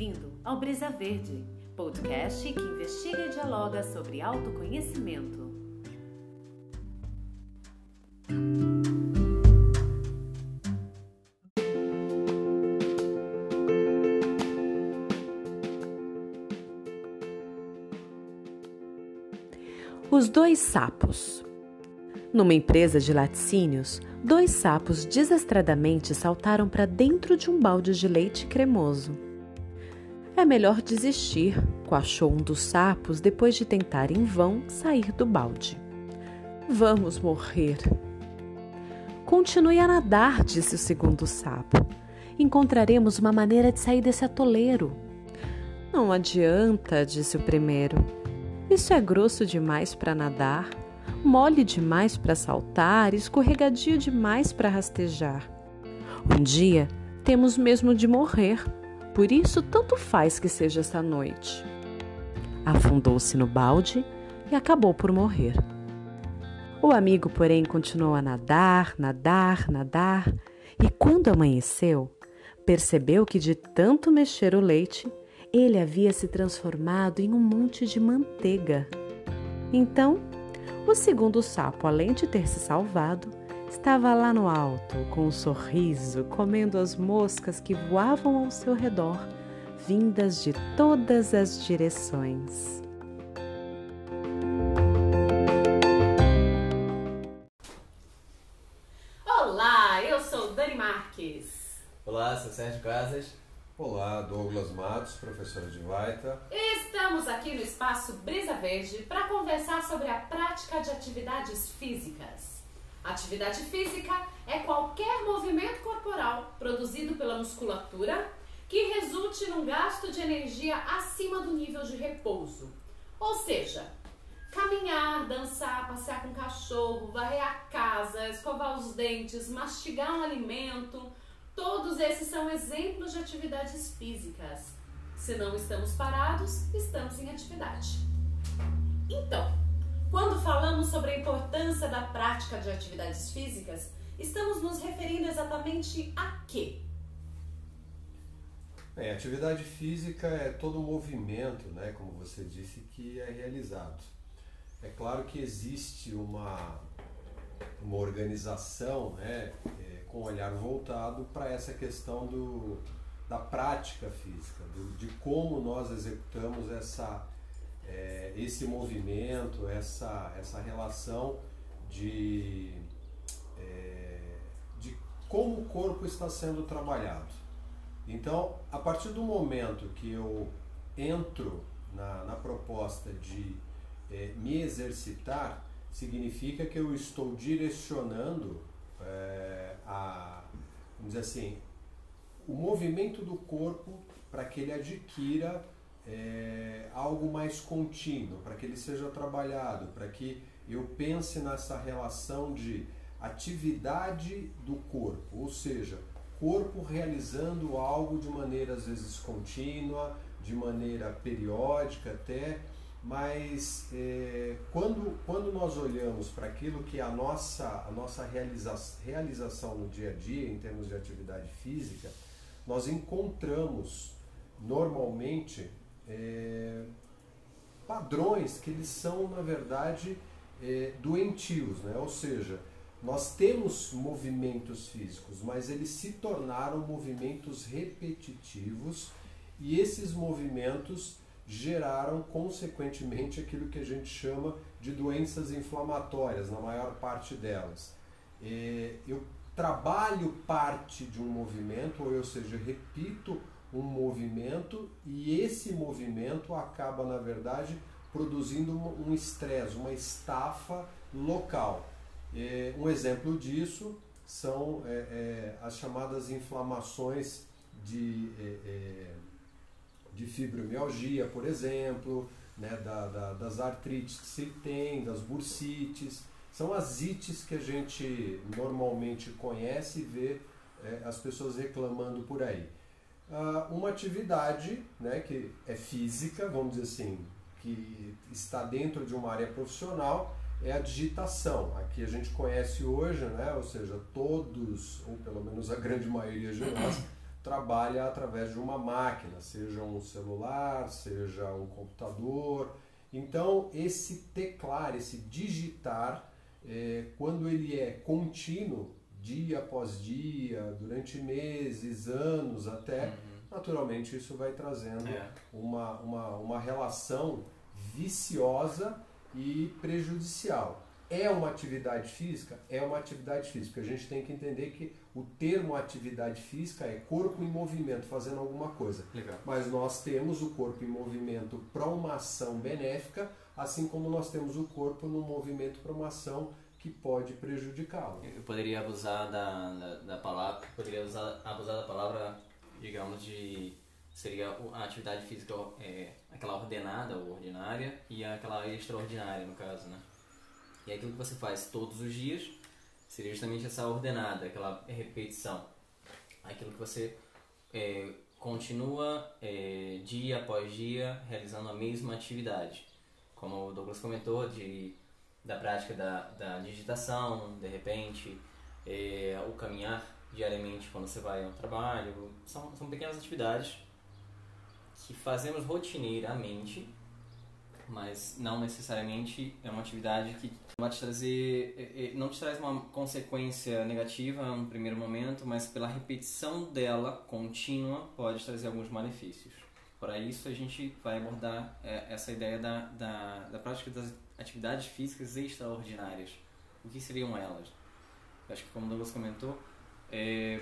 bem-vindo ao Brisa Verde, podcast que investiga e dialoga sobre autoconhecimento. Os dois sapos. Numa empresa de laticínios, dois sapos desastradamente saltaram para dentro de um balde de leite cremoso. É melhor desistir, coachou um dos sapos depois de tentar em vão sair do balde. Vamos morrer. Continue a nadar, disse o segundo sapo. Encontraremos uma maneira de sair desse atoleiro. Não adianta, disse o primeiro. Isso é grosso demais para nadar, mole demais para saltar, escorregadio demais para rastejar. Um dia temos mesmo de morrer, por isso tanto faz que seja esta noite. Afundou-se no balde e acabou por morrer. O amigo, porém, continuou a nadar, nadar, nadar, e quando amanheceu, percebeu que de tanto mexer o leite, ele havia se transformado em um monte de manteiga. Então, o segundo sapo, além de ter se salvado, estava lá no alto, com um sorriso, comendo as moscas que voavam ao seu redor, vindas de todas as direções. Olá, eu sou Dani Marques. Olá, sou Sérgio Casas. Olá, Douglas Matos, professor de Vaita. Estamos aqui no espaço Brisa Verde para conversar sobre a prática de atividades físicas. Atividade física é qualquer movimento corporal produzido pela musculatura que resulte num gasto de energia acima do nível de repouso. Ou seja, caminhar, dançar, passear com cachorro, varrer a casa, escovar os dentes, mastigar um alimento, Todos esses são exemplos de atividades físicas. Se não estamos parados, estamos em atividade. Então, quando falamos sobre a importância da prática de atividades físicas, estamos nos referindo exatamente a quê? Bem, atividade física é todo o movimento, né, como você disse, que é realizado. É claro que existe uma, uma organização, né, com o olhar voltado para essa questão do, da prática física, do, de como nós executamos essa, é, esse movimento, essa, essa relação de, é, de como o corpo está sendo trabalhado. Então, a partir do momento que eu entro na, na proposta de é, me exercitar, significa que eu estou direcionando é, a, vamos dizer assim, o movimento do corpo para que ele adquira é, algo mais contínuo, para que ele seja trabalhado, para que eu pense nessa relação de atividade do corpo, ou seja, corpo realizando algo de maneira às vezes contínua, de maneira periódica até, mas é, quando, quando nós olhamos para aquilo que é a nossa, a nossa realiza, realização no dia a dia, em termos de atividade física, nós encontramos normalmente é, padrões que eles são, na verdade, é, doentios, né? ou seja, nós temos movimentos físicos, mas eles se tornaram movimentos repetitivos e esses movimentos geraram consequentemente aquilo que a gente chama de doenças inflamatórias, na maior parte delas. É, eu trabalho parte de um movimento, ou seja, repito um movimento e esse movimento acaba, na verdade, produzindo um estresse, uma estafa local. É, um exemplo disso são é, é, as chamadas inflamações de de fibromialgia, por exemplo, né, da, da, das artrites que se tem, das bursites. São as ites que a gente normalmente conhece e vê é, as pessoas reclamando por aí. Ah, uma atividade né, que é física, vamos dizer assim, que está dentro de uma área profissional, é a digitação. Aqui a gente conhece hoje, né, ou seja, todos, ou pelo menos a grande maioria de nós, trabalha através de uma máquina, seja um celular, seja um computador. Então, esse teclar, esse digitar, é, quando ele é contínuo, dia após dia, durante meses, anos até, uhum. naturalmente isso vai trazendo é. uma, uma, uma relação viciosa e prejudicial. É uma atividade física? É uma atividade física. A gente tem que entender que o termo atividade física é corpo em movimento, fazendo alguma coisa. Legal. Mas nós temos o corpo em movimento para uma ação benéfica, assim como nós temos o corpo no movimento para uma ação que pode prejudicá-lo. Eu poderia abusar da, da, da, palavra, poderia usar, abusar da palavra, digamos, de seria a atividade física é, aquela ordenada ou ordinária e aquela extraordinária no caso, né? E aquilo que você faz todos os dias seria justamente essa ordenada, aquela repetição. Aquilo que você é, continua é, dia após dia realizando a mesma atividade. Como o Douglas comentou, de, da prática da, da digitação, de repente, é, o caminhar diariamente quando você vai ao trabalho. São, são pequenas atividades que fazemos rotineiramente mas não necessariamente é uma atividade que vai te trazer, é, é, não te traz uma consequência negativa no primeiro momento, mas pela repetição dela contínua pode trazer alguns malefícios. Para isso a gente vai abordar é, essa ideia da, da, da prática das atividades físicas extraordinárias. O que seriam elas? Eu acho que como o Douglas comentou, é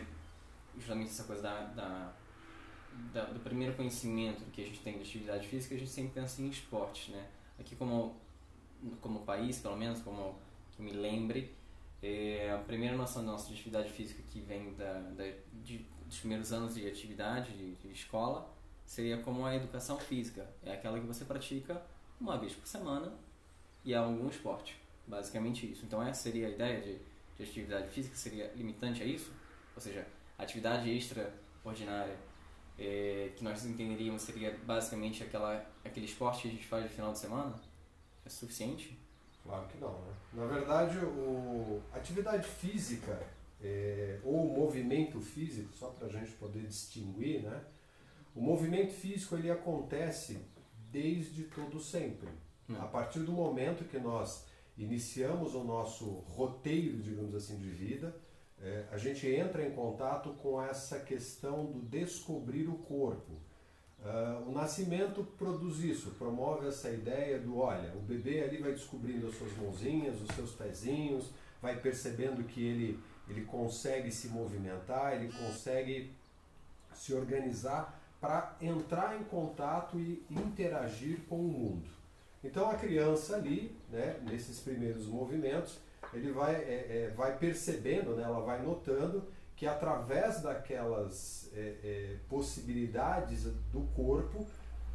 justamente essa coisa da, da da, do primeiro conhecimento que a gente tem de atividade física, a gente sempre pensa em esportes, né? Aqui como como país, pelo menos, como que me lembre, é, a primeira noção nossa atividade física que vem da, da de, dos primeiros anos de atividade de, de, escola seria como a educação física. É aquela que você pratica uma vez por semana e é algum esporte. Basicamente isso. Então essa seria a ideia de, de atividade física, seria limitante a isso? Ou seja, atividade extraordinária é, que nós entenderíamos seria basicamente aquela, aquele esporte que a gente faz no final de semana? É suficiente? Claro que não. Né? Na verdade, o atividade física é, ou movimento físico, só para a gente poder distinguir, né? o movimento físico ele acontece desde todo sempre. A partir do momento que nós iniciamos o nosso roteiro, digamos assim, de vida, é, a gente entra em contato com essa questão do descobrir o corpo. Uh, o nascimento produz isso, promove essa ideia do olha, o bebê ali vai descobrindo as suas mãozinhas, os seus pezinhos, vai percebendo que ele, ele consegue se movimentar, ele consegue se organizar para entrar em contato e interagir com o mundo. Então a criança ali, né, nesses primeiros movimentos, ele vai, é, é, vai percebendo, né, ela vai notando que através daquelas é, é possibilidades do corpo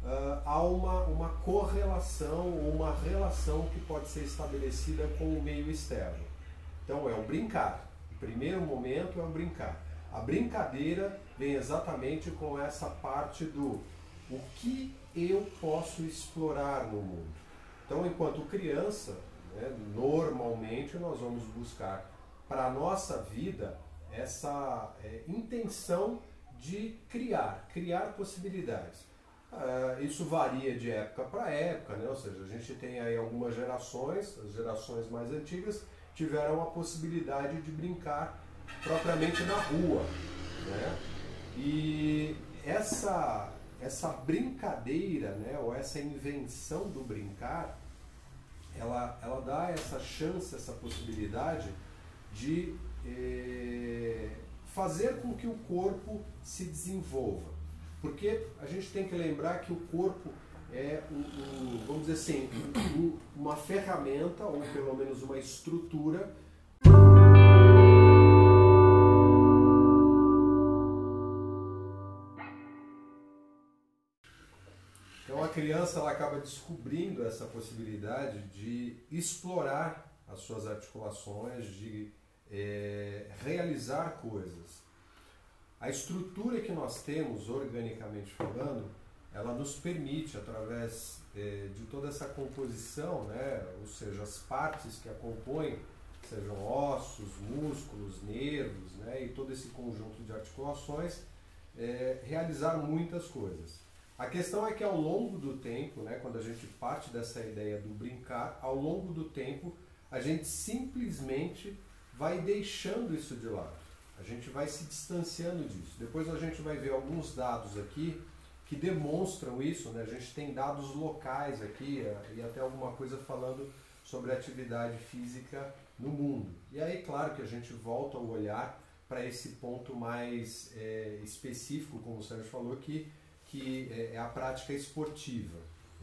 uh, há uma, uma correlação uma relação que pode ser estabelecida com o meio externo. Então é o brincar. O primeiro momento é o brincar. A brincadeira vem exatamente com essa parte do o que eu posso explorar no mundo. Então, enquanto criança, né? Normalmente nós vamos buscar para a nossa vida essa é, intenção de criar, criar possibilidades. Uh, isso varia de época para época, né? ou seja, a gente tem aí algumas gerações, as gerações mais antigas tiveram a possibilidade de brincar propriamente na rua. Né? E essa, essa brincadeira, né? ou essa invenção do brincar, ela, ela dá essa chance, essa possibilidade de eh, fazer com que o corpo se desenvolva. Porque a gente tem que lembrar que o corpo é, um, um, vamos dizer assim, um, uma ferramenta, ou pelo menos uma estrutura criança ela acaba descobrindo essa possibilidade de explorar as suas articulações, de é, realizar coisas. A estrutura que nós temos, organicamente falando, ela nos permite, através é, de toda essa composição, né, ou seja, as partes que a compõem, sejam ossos, músculos, nervos, né, e todo esse conjunto de articulações, é, realizar muitas coisas. A questão é que ao longo do tempo, né, quando a gente parte dessa ideia do brincar, ao longo do tempo a gente simplesmente vai deixando isso de lado. A gente vai se distanciando disso. Depois a gente vai ver alguns dados aqui que demonstram isso. Né? A gente tem dados locais aqui e até alguma coisa falando sobre atividade física no mundo. E aí, claro que a gente volta o olhar para esse ponto mais é, específico, como o Sérgio falou, que, que é, é a prática esportiva.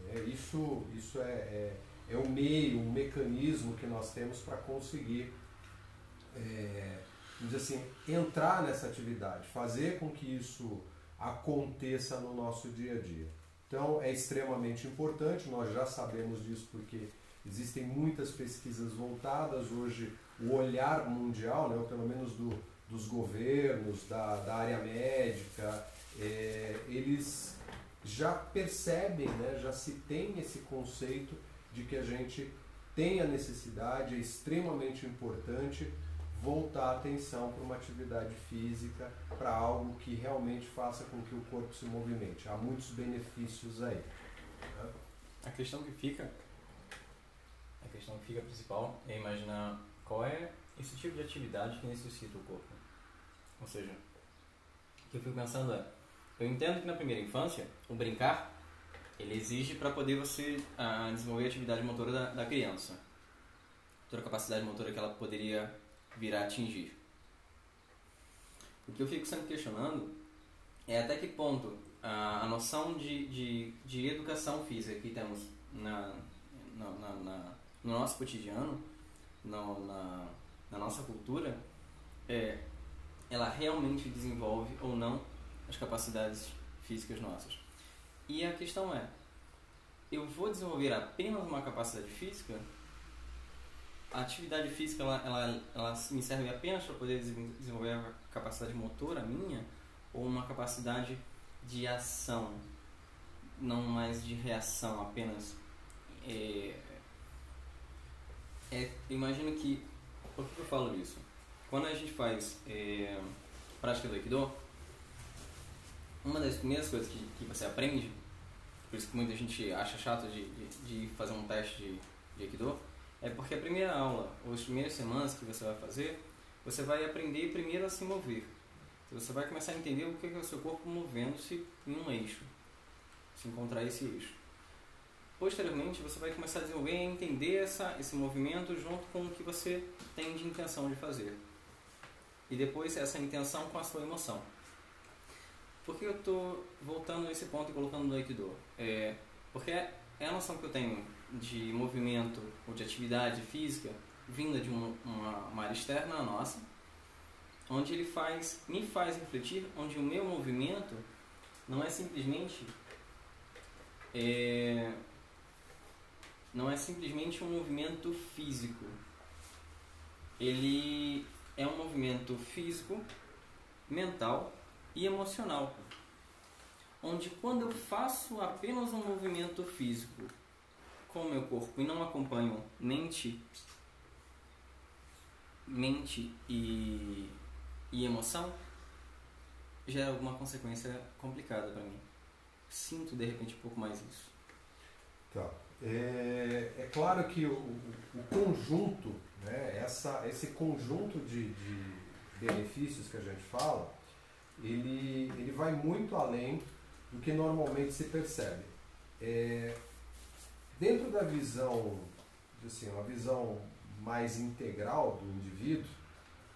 É, isso isso é, é, é o meio, o mecanismo que nós temos para conseguir é, dizer assim, entrar nessa atividade, fazer com que isso aconteça no nosso dia a dia. Então é extremamente importante, nós já sabemos disso porque existem muitas pesquisas voltadas hoje, o olhar mundial, né, ou pelo menos do, dos governos, da, da área médica, é, eles já percebem, né, já se tem esse conceito de que a gente tem a necessidade, é extremamente importante voltar a atenção para uma atividade física, para algo que realmente faça com que o corpo se movimente. Há muitos benefícios aí. Né? A questão que fica, a questão que fica principal é imaginar qual é esse tipo de atividade que necessita o corpo. Ou seja, o que eu fico pensando é, eu entendo que na primeira infância, o brincar, ele exige para poder você ah, desenvolver a atividade motora da, da criança. Toda a capacidade motora que ela poderia vir a atingir. O que eu fico sempre questionando é até que ponto a, a noção de, de, de educação física que temos na, na, na, na no nosso cotidiano, no, na, na nossa cultura, é, ela realmente desenvolve ou não as capacidades físicas nossas. E a questão é, eu vou desenvolver apenas uma capacidade física a atividade física ela, ela, ela me serve apenas para poder desenvolver a capacidade motora minha ou uma capacidade de ação, não mais de reação apenas. É, é, imagino que. Por que eu falo isso? Quando a gente faz é, prática do Aikido, uma das primeiras coisas que, que você aprende, por isso que muita gente acha chato de, de, de fazer um teste de, de Aikido, é porque a primeira aula, ou as primeiras semanas que você vai fazer, você vai aprender primeiro a se mover. Então, você vai começar a entender o que é o seu corpo movendo-se em um eixo, se encontrar esse eixo. Posteriormente, você vai começar a desenvolver e entender essa, esse movimento junto com o que você tem de intenção de fazer. E depois essa intenção com a sua emoção. Por que eu estou voltando a esse ponto e colocando no Aikido? É, porque é a noção que eu tenho de movimento ou de atividade física vinda de uma, uma, uma área externa à nossa, onde ele faz, me faz refletir, onde o meu movimento não é simplesmente é, não é simplesmente um movimento físico. Ele é um movimento físico, mental e emocional. Onde quando eu faço apenas um movimento físico com o meu corpo e não acompanho mente, mente e, e emoção, gera alguma consequência complicada para mim. Sinto de repente um pouco mais isso. Tá. É, é claro que o, o conjunto, né, essa, esse conjunto de, de benefícios que a gente fala, ele, ele vai muito além do que normalmente se percebe. É, Dentro da visão, assim, uma visão mais integral do indivíduo,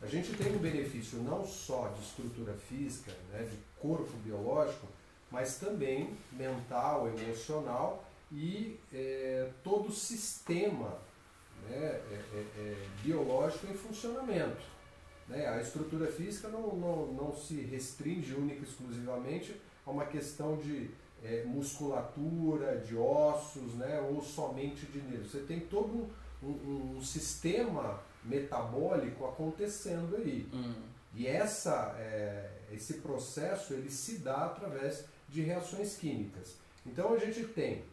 a gente tem um benefício não só de estrutura física, né, de corpo biológico, mas também mental, emocional e é, todo o sistema né, é, é, é biológico em funcionamento. Né? A estrutura física não, não, não se restringe única e exclusivamente a uma questão de é, musculatura, de ossos, né, ou somente de nervos. Você tem todo um, um, um sistema metabólico acontecendo aí. Hum. E essa, é, esse processo ele se dá através de reações químicas. Então a gente tem,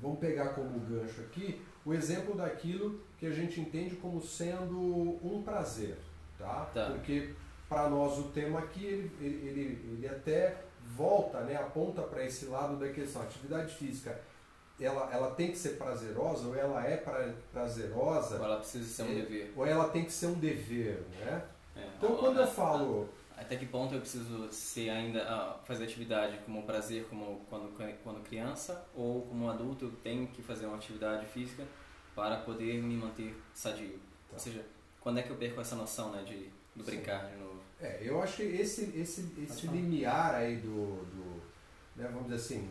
vamos pegar como gancho aqui, o exemplo daquilo que a gente entende como sendo um prazer. Tá? tá. Porque para nós o tema aqui, ele, ele, ele até volta, né, aponta para esse lado da questão. A atividade física, ela, ela tem que ser prazerosa, ou ela é pra, prazerosa. Ou ela precisa ser um é, dever. Ou ela tem que ser um dever, né? É, Então, quando eu falo... Até que ponto eu preciso ser ainda fazer atividade como prazer como quando quando criança ou como adulto eu tenho que fazer uma atividade física para poder me manter sadio. Tá. Ou seja, quando é que eu perco essa noção, né, de do Sim. brincar de novo? É, eu acho que esse, esse, esse limiar aí do, do né, vamos dizer assim,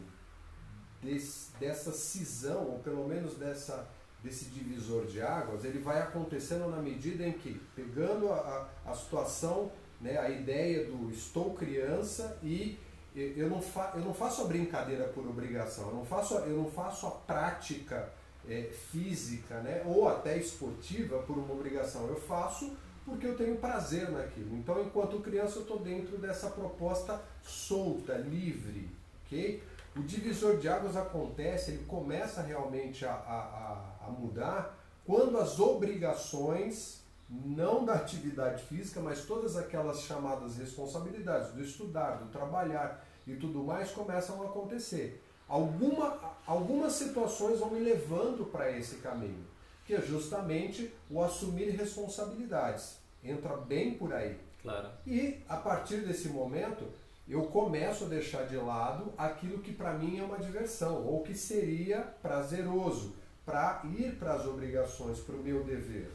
desse, dessa cisão, ou pelo menos dessa, desse divisor de águas, ele vai acontecendo na medida em que, pegando a, a, a situação, né, a ideia do estou criança e eu não, fa, eu não faço a brincadeira por obrigação, eu não faço, eu não faço a prática é, física né, ou até esportiva por uma obrigação, eu faço porque eu tenho prazer naquilo. Então, enquanto criança, eu estou dentro dessa proposta solta, livre, ok? O divisor de águas acontece, ele começa realmente a, a- a mudar quando as obrigações, não da atividade física, mas todas aquelas chamadas responsabilidades do estudar, do trabalhar e tudo mais começam a acontecer. Alguma, algumas situações vão me levando para esse caminho, que é justamente o assumir responsabilidades. Entra bem por aí. Claro. E a partir desse momento, eu começo a deixar de lado aquilo que para mim é uma diversão, ou que seria prazeroso, para ir para as obrigações, para o meu dever.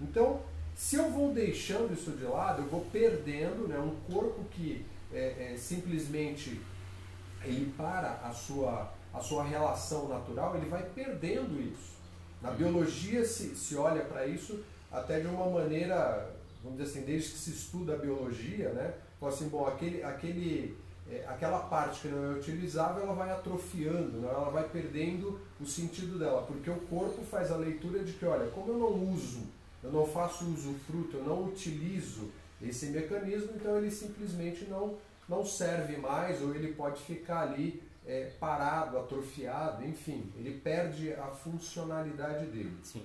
Então, se eu vou deixando isso de lado, eu vou perdendo né, um corpo que é, é, simplesmente ele para a sua, a sua relação natural, ele vai perdendo isso. Na biologia se, se olha para isso até de uma maneira, vamos dizer assim, desde que se estuda a biologia, né? Fala assim, bom, aquele, aquele, é, aquela parte que não é utilizável, ela vai atrofiando, né? ela vai perdendo o sentido dela, porque o corpo faz a leitura de que, olha, como eu não uso, eu não faço usufruto, eu não utilizo esse mecanismo, então ele simplesmente não, não serve mais, ou ele pode ficar ali é, parado, atrofiado, enfim, ele perde a funcionalidade dele. Sim.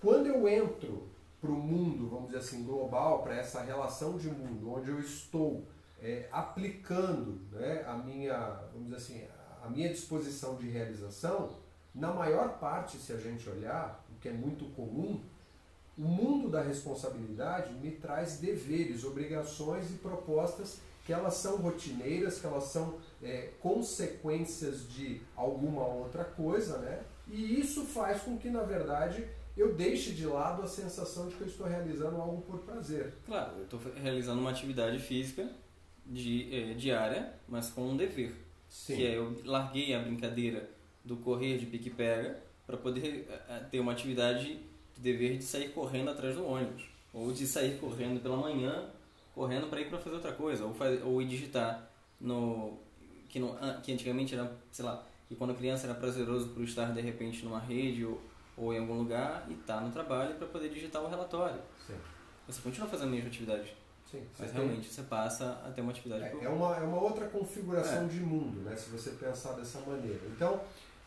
Quando eu entro para o mundo, vamos dizer assim, global, para essa relação de mundo, onde eu estou é, aplicando né, a minha, vamos dizer assim, a minha disposição de realização, na maior parte, se a gente olhar, o que é muito comum, o mundo da responsabilidade me traz deveres, obrigações e propostas que elas são rotineiras, que elas são é, consequências de alguma outra coisa, né? E isso faz com que, na verdade, eu deixe de lado a sensação de que eu estou realizando algo por prazer. Claro, eu estou realizando uma atividade física de, eh, diária, mas com um dever. Sim. Que é eu larguei a brincadeira do correr de pique-pega para poder eh, eh, ter uma atividade de dever de sair correndo atrás do ônibus. Ou de sair correndo pela manhã, correndo para ir para fazer outra coisa. Ou, faz, ou ir digitar no. Que, ah, que antigamente era, sei lá, que quando criança era prazeroso por estar de repente numa rede ou, ou em algum lugar e estar no trabalho para poder digitar o relatório. Sim. Você continua fazendo a mesma atividade, Sim. mas tem- realmente você passa a ter uma atividade por- É, é uma, é uma outra configuração É. de mundo, né, se você pensar dessa maneira. Então,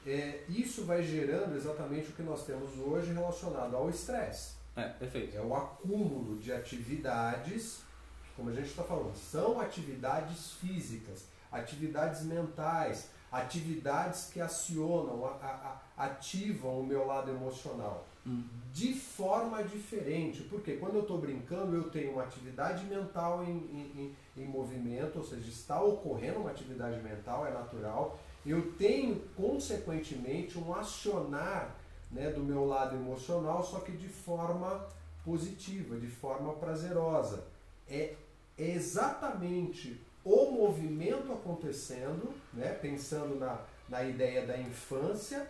é, isso vai gerando exatamente o que nós temos hoje relacionado ao estresse. É, perfeito. É o acúmulo de atividades, como a gente está falando, são atividades físicas, atividades mentais, atividades que acionam, a- a- ativam o meu lado emocional Hum. de forma diferente. Porque quando eu estou brincando, eu tenho uma atividade mental em, em, em- em movimento, ou seja, está ocorrendo uma atividade mental, é natural. Eu tenho, consequentemente, um acionar né, do meu lado emocional, só que de forma positiva, de forma prazerosa. É, é exatamente o movimento acontecendo, né, pensando na, na ideia da infância,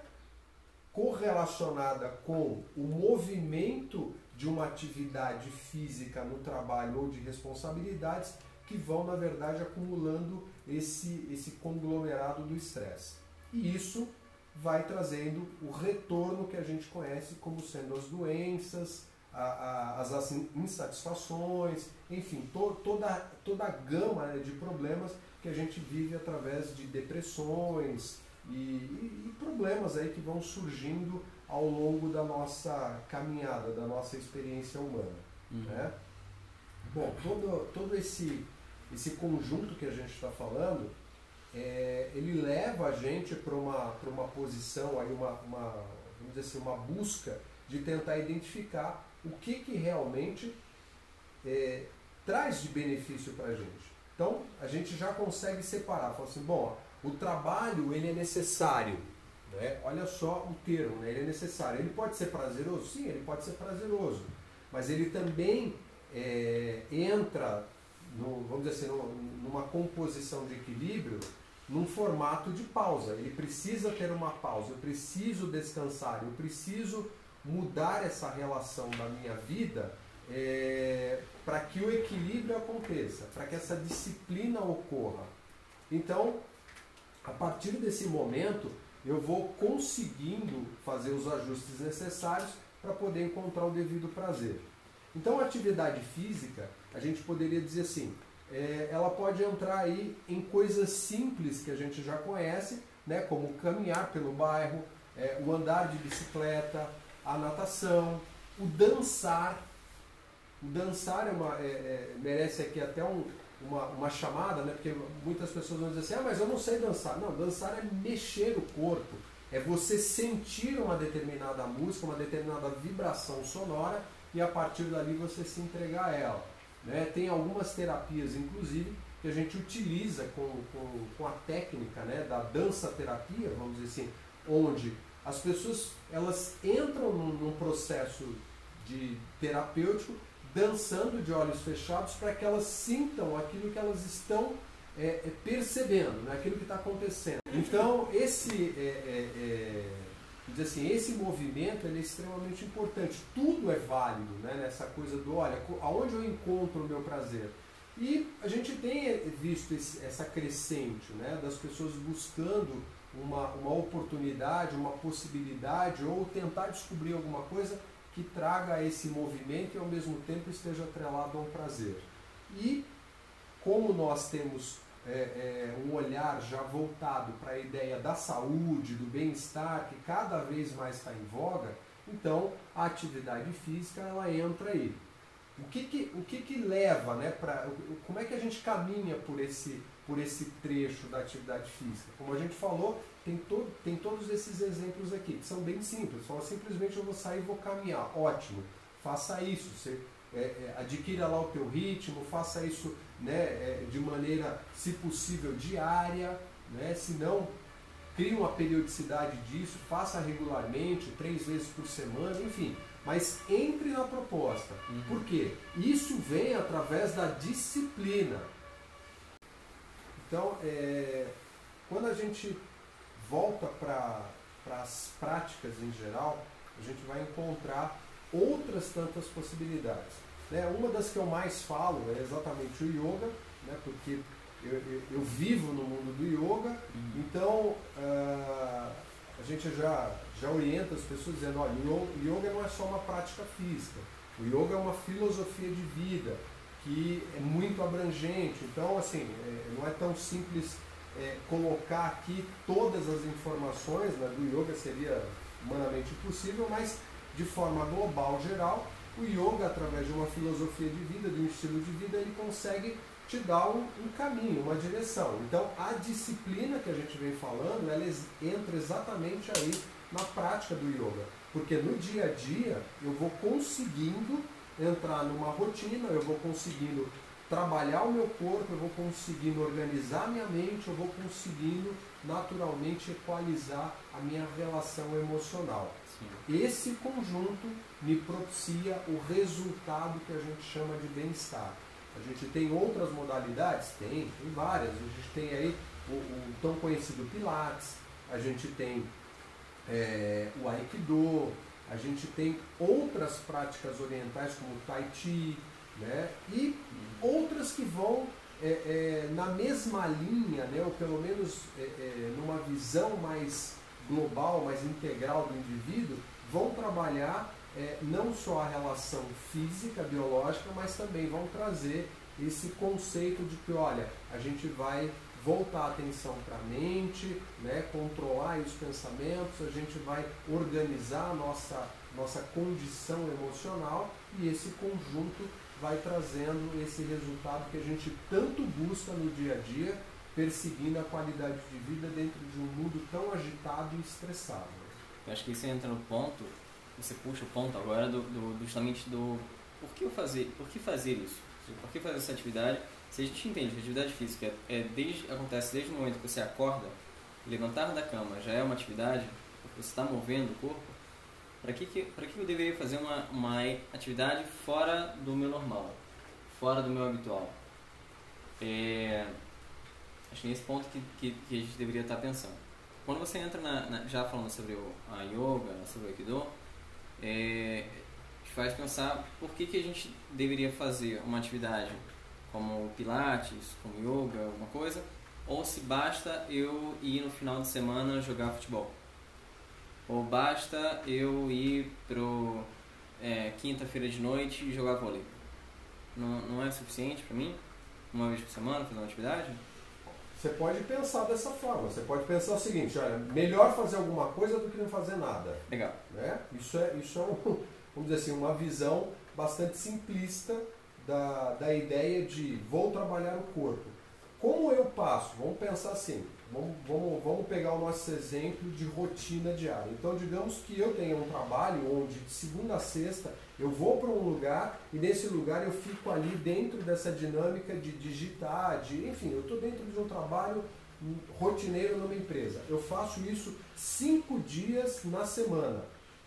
correlacionada com o movimento de uma atividade física no trabalho ou de responsabilidades que vão, na verdade, acumulando esse, esse conglomerado do estresse. E isso vai trazendo o retorno que a gente conhece como sendo as doenças, a- a- as insatisfações, enfim, to- toda, toda a gama né, de problemas que a gente vive através de depressões e, e- e problemas aí que vão surgindo ao longo da nossa caminhada, da nossa experiência humana. Uhum. Né? Bom, todo, todo esse, esse conjunto que a gente está falando, é, ele leva a gente para uma, uma posição, aí uma, uma, vamos dizer assim, uma busca de tentar identificar o que, que realmente é, traz de benefício para a gente. Então, a gente já consegue separar, falar assim, bom, o trabalho ele é necessário, né? olha só o termo, né? ele é necessário. Ele pode ser prazeroso? Sim, ele pode ser prazeroso, mas ele também é, entra, no, vamos dizer assim, numa composição de equilíbrio num formato de pausa. Ele precisa ter uma pausa, eu preciso descansar, eu preciso mudar essa relação da minha vida é, para que o equilíbrio aconteça, para que essa disciplina ocorra. Então, a partir desse momento, eu vou conseguindo fazer os ajustes necessários para poder encontrar o devido prazer. Então, a atividade física, a gente poderia dizer assim, é, ela pode entrar aí em coisas simples que a gente já conhece, né, como caminhar pelo bairro, é, o andar de bicicleta, a natação, o dançar. O dançar é uma, é, é, merece aqui até um, uma, uma chamada, né, porque muitas pessoas vão dizer assim, ah, mas eu não sei dançar. Não, dançar é mexer o corpo, é você sentir uma determinada música, uma determinada vibração sonora e a partir dali você se entregar a ela. Né? Tem algumas terapias, inclusive, que a gente utiliza com, com, com a técnica né, da dança terapia, vamos dizer assim, onde as pessoas elas entram num, num processo de terapêutico dançando de olhos fechados para que elas sintam aquilo que elas estão é, é, percebendo, né, aquilo que está acontecendo. Então, esse é, é, é dizer assim, esse movimento é extremamente importante. Tudo é válido né, nessa coisa do, olha, aonde eu encontro o meu prazer? E a gente tem visto esse, essa crescente né, das pessoas buscando uma, uma oportunidade, uma possibilidade ou tentar descobrir alguma coisa que traga esse movimento e ao mesmo tempo esteja atrelado a um prazer. E como nós temos é, é, um olhar já voltado para a ideia da saúde, do bem-estar, que cada vez mais está em voga, então a atividade física ela entra aí. O que, que, o que, que leva, né, pra, como é que a gente caminha por esse, por esse trecho da atividade física? Como a gente falou, tem, to, tem todos esses exemplos aqui, que são bem simples. Só simplesmente eu vou sair e vou caminhar. Ótimo, faça isso. Você é, é, adquira lá o teu ritmo, faça isso né, é, de maneira, se possível, diária, né, se não, crie uma periodicidade disso, faça regularmente, três vezes por semana, enfim. Mas entre na proposta. Uhum. Por quê? Isso vem através da disciplina. Então, é, quando a gente volta para as práticas em geral, a gente vai encontrar outras tantas possibilidades. Né? Uma das que eu mais falo é exatamente o yoga, né? porque eu, eu, eu vivo no mundo do yoga, uhum. então uh, a gente já, já orienta as pessoas dizendo, olha, o yoga não é só uma prática física, o yoga é uma filosofia de vida que é muito abrangente, então assim, é, não é tão simples é, colocar aqui todas as informações né, do yoga, seria humanamente impossível, mas de forma global, geral, o yoga, através de uma filosofia de vida, de um estilo de vida, ele consegue te dar um, um, caminho, uma direção. Então, a disciplina que a gente vem falando, ela entra exatamente aí na prática do yoga. Porque no dia a dia, eu vou conseguindo entrar numa rotina, eu vou conseguindo trabalhar o meu corpo, eu vou conseguindo organizar minha mente, eu vou conseguindo naturalmente equalizar a minha relação emocional. Sim. Esse conjunto me propicia o resultado que a gente chama de bem-estar. A gente tem outras modalidades? Tem, tem várias. A gente tem aí o, o tão conhecido Pilates, a gente tem é, o Aikido, a gente tem outras práticas orientais como o Tai Chi, né? e outras que vão é, é, na mesma linha, né? ou pelo menos é, é, numa visão mais global, mais integral do indivíduo, vão trabalhar é, não só a relação física, biológica, mas também vão trazer esse conceito de que, olha, a gente vai voltar a atenção para a mente, né, controlar os pensamentos, a gente vai organizar a nossa, nossa condição emocional e esse conjunto vai trazendo esse resultado que a gente tanto busca no dia a dia, perseguindo a qualidade de vida dentro de um mundo tão agitado e estressado. Eu acho que você entra no ponto, você puxa o ponto agora do, do justamente do por que eu fazer, por que fazer isso? Por que fazer essa atividade? Se a gente entende que a atividade física é desde, acontece desde o momento que você acorda, levantar da cama já é uma atividade, porque você está movendo o corpo, para que, que, que eu deveria fazer uma, uma atividade fora do meu normal, fora do meu habitual? É, acho que é esse ponto que, que, que, a gente deveria estar pensando. Quando você entra na, na, já falando sobre o, a yoga, sobre o aikido, é, faz pensar por que, que a gente deveria fazer uma atividade como pilates, como yoga, alguma coisa, ou se basta eu ir no final de semana jogar futebol. Ou basta eu ir pro é, quinta-feira de noite e jogar vôlei. Não, não é suficiente para mim? Uma vez por semana fazer uma atividade? Você pode pensar dessa forma. Você pode pensar o seguinte, olha, melhor fazer alguma coisa do que não fazer nada. Legal. Né? Isso é, isso é um, vamos dizer assim, uma visão bastante simplista da, da ideia de vou trabalhar o corpo. Como eu passo? Vamos pensar assim, vamos, vamos, vamos pegar o nosso exemplo de rotina diária. Então, digamos que eu tenha um trabalho onde de segunda a sexta eu vou para um lugar e nesse lugar eu fico ali dentro dessa dinâmica de digitar, de, enfim, eu estou dentro de um trabalho rotineiro numa empresa. Eu faço isso cinco dias na semana.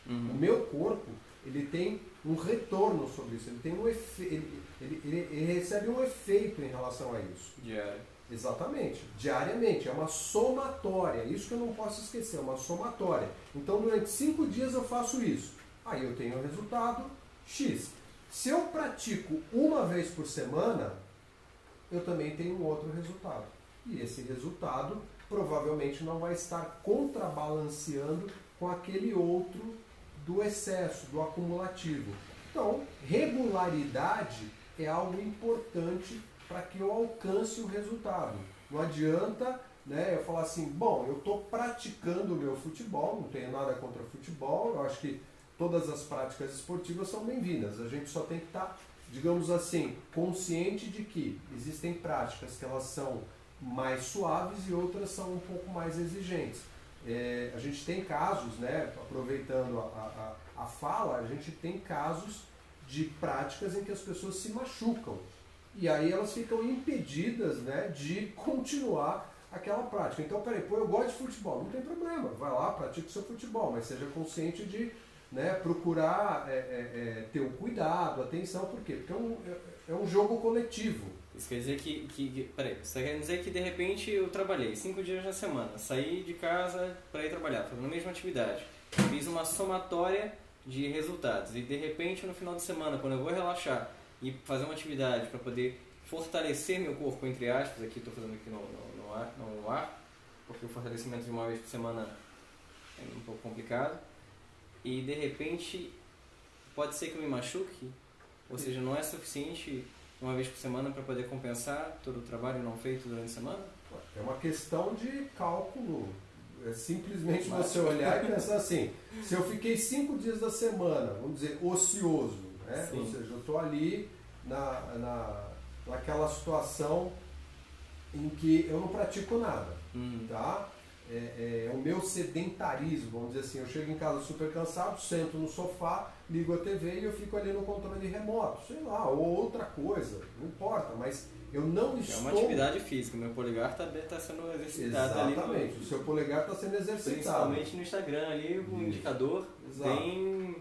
Uhum. O meu corpo ele tem um retorno sobre isso, ele tem um efe... ele, ele, ele, recebe um efeito em relação a isso. Diário. Exatamente, diariamente, é uma somatória, isso que eu não posso esquecer, é uma somatória. Então durante cinco dias eu faço isso, aí eu tenho o resultado X. Se eu pratico uma vez por semana, eu também tenho um outro resultado. E esse resultado provavelmente não vai estar contrabalanceando com aquele outro do excesso, do acumulativo. Então, regularidade é algo importante para que eu alcance o resultado. Não adianta né, eu falar assim, bom, eu estou praticando o meu futebol, não tenho nada contra futebol, eu acho que todas as práticas esportivas são bem-vindas. A gente só tem que estar, tá, digamos assim, consciente de que existem práticas que elas são mais suaves e outras são um pouco mais exigentes. É, a gente tem casos, né, aproveitando a, a, a fala, a gente tem casos de práticas em que as pessoas se machucam. E aí elas ficam impedidas né, de continuar aquela prática. Então, peraí, pô, eu gosto de futebol, não tem problema, vai lá, pratique o seu futebol, mas seja consciente de né, procurar é, é, é, ter um cuidado, atenção, por quê? Porque é um, é, é um jogo coletivo. Isso quer dizer que, que, que peraí, você quer dizer que de repente eu trabalhei cinco dias na semana, saí de casa para ir trabalhar, fazendo a mesma atividade, fiz uma somatória de resultados e de repente no final de semana, quando eu vou relaxar e fazer uma atividade para poder fortalecer meu corpo, entre aspas, aqui estou fazendo aqui no, no, no, ar, no ar, porque o fortalecimento de uma vez por semana é um pouco complicado, e de repente pode ser que eu me machuque, ou seja, não é suficiente uma vez por semana para poder compensar todo o trabalho não feito durante a semana? É uma questão de cálculo. É simplesmente Mas... você olhar e pensar assim: se eu fiquei cinco dias da semana, vamos dizer, ocioso, né? ou seja, eu estou ali na, na, naquela situação em que eu não pratico nada, uhum. tá? É, é, é, o meu sedentarismo, vamos dizer assim, eu chego em casa super cansado, sento no sofá, ligo a TV e eu fico ali no controle remoto, sei lá, ou outra coisa, não importa, mas eu não estou... É uma atividade física, meu polegar está tá sendo exercitado Exatamente, ali. No... o seu polegar está sendo exercitado. Principalmente no Instagram ali, o Isso. indicador Exato. bem...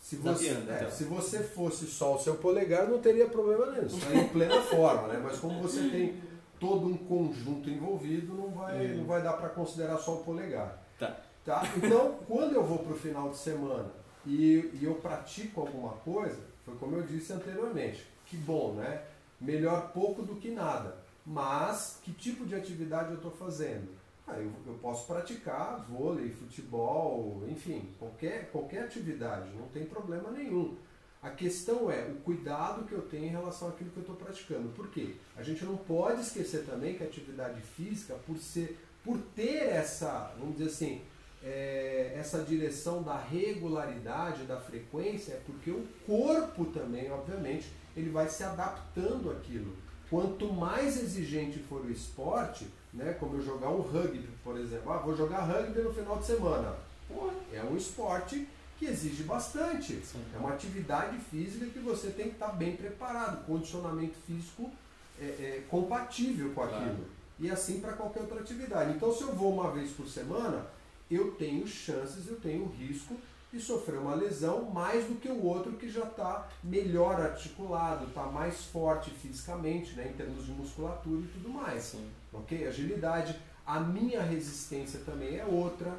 Se você, é, então. se você fosse só o seu polegar, não teria problema nenhum, está em plena forma, né? Mas como você tem todo um conjunto envolvido, não vai, não vai dar para considerar só o polegar. Tá. Tá? Então, quando eu vou para o final de semana e, e eu pratico alguma coisa, foi como eu disse anteriormente, que bom, né? Melhor pouco do que nada. Mas que tipo de atividade eu estou fazendo? Ah, eu, eu, posso praticar vôlei, futebol, enfim, qualquer, qualquer atividade, não tem problema nenhum. A questão é o cuidado que eu tenho em relação àquilo que eu estou praticando. Por quê? A gente não pode esquecer também que a atividade física, por ser, por ter essa, vamos dizer assim, é, essa direção da regularidade, da frequência, é porque o corpo também, obviamente, ele vai se adaptando àquilo. Quanto mais exigente for o esporte, né, como eu jogar um rugby, por exemplo, ah, vou jogar rugby no final de semana. Pô, é um esporte que exige bastante. Sim. É uma atividade física que você tem que estar bem preparado, condicionamento físico é, é compatível com aquilo. Claro. E assim para qualquer outra atividade. Então, se eu vou uma vez por semana, eu tenho chances, eu tenho risco de sofrer uma lesão mais do que o outro que já está melhor articulado, está mais forte fisicamente, né, em termos de musculatura e tudo mais. Sim. Ok? Agilidade. A minha resistência também é outra,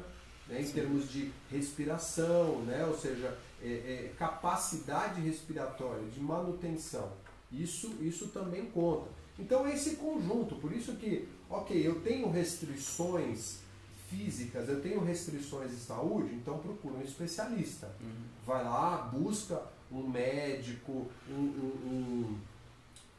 né, em Sim. termos de respiração, né, ou seja, é, é, capacidade respiratória, de manutenção. Isso, isso também conta. Então, esse conjunto, por isso que, ok, eu tenho restrições físicas, eu tenho restrições de saúde, então procura um especialista. Uhum. Vai lá, busca um médico, um, um,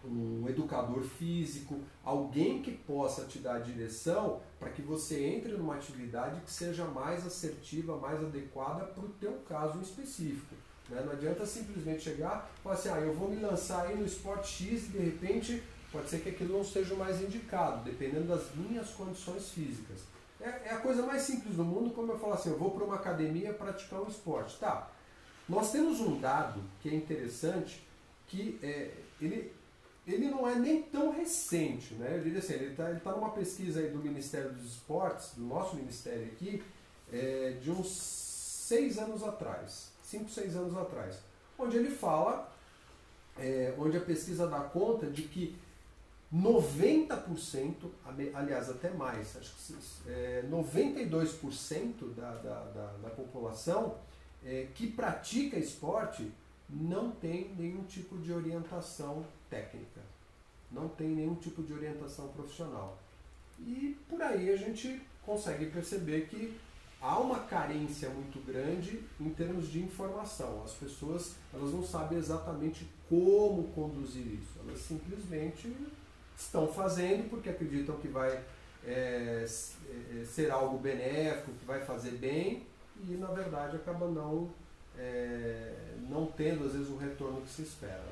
um, um, educador físico, alguém que possa te dar a direção para que você entre numa atividade que seja mais assertiva, mais adequada para o teu caso específico. Né? Não adianta simplesmente chegar e falar assim, ah, eu vou me lançar aí no esporte X e de repente pode ser que aquilo não seja mais indicado, dependendo das minhas condições físicas. É, é, a coisa mais simples do mundo, como eu falo assim, eu vou para uma academia praticar um esporte. Tá, nós temos um dado que é interessante, que é, ele, ele não é nem tão recente, né? Eu diria assim, ele está ele tá numa pesquisa aí do Ministério dos Esportes, do nosso ministério aqui, é, de uns seis anos atrás, cinco, seis anos atrás, onde ele fala, é, onde a pesquisa dá conta de que 90%, aliás, até mais, acho que é, 92% da, da, da, da, população é, que pratica esporte não tem nenhum tipo de orientação técnica, não tem nenhum tipo de orientação profissional. E por aí a gente consegue perceber que há uma carência muito grande em termos de informação. As pessoas elas não sabem exatamente como conduzir isso, elas simplesmente estão fazendo porque acreditam que vai é, é, ser algo benéfico, que vai fazer bem e na verdade acaba não, é, não tendo às vezes o retorno que se espera.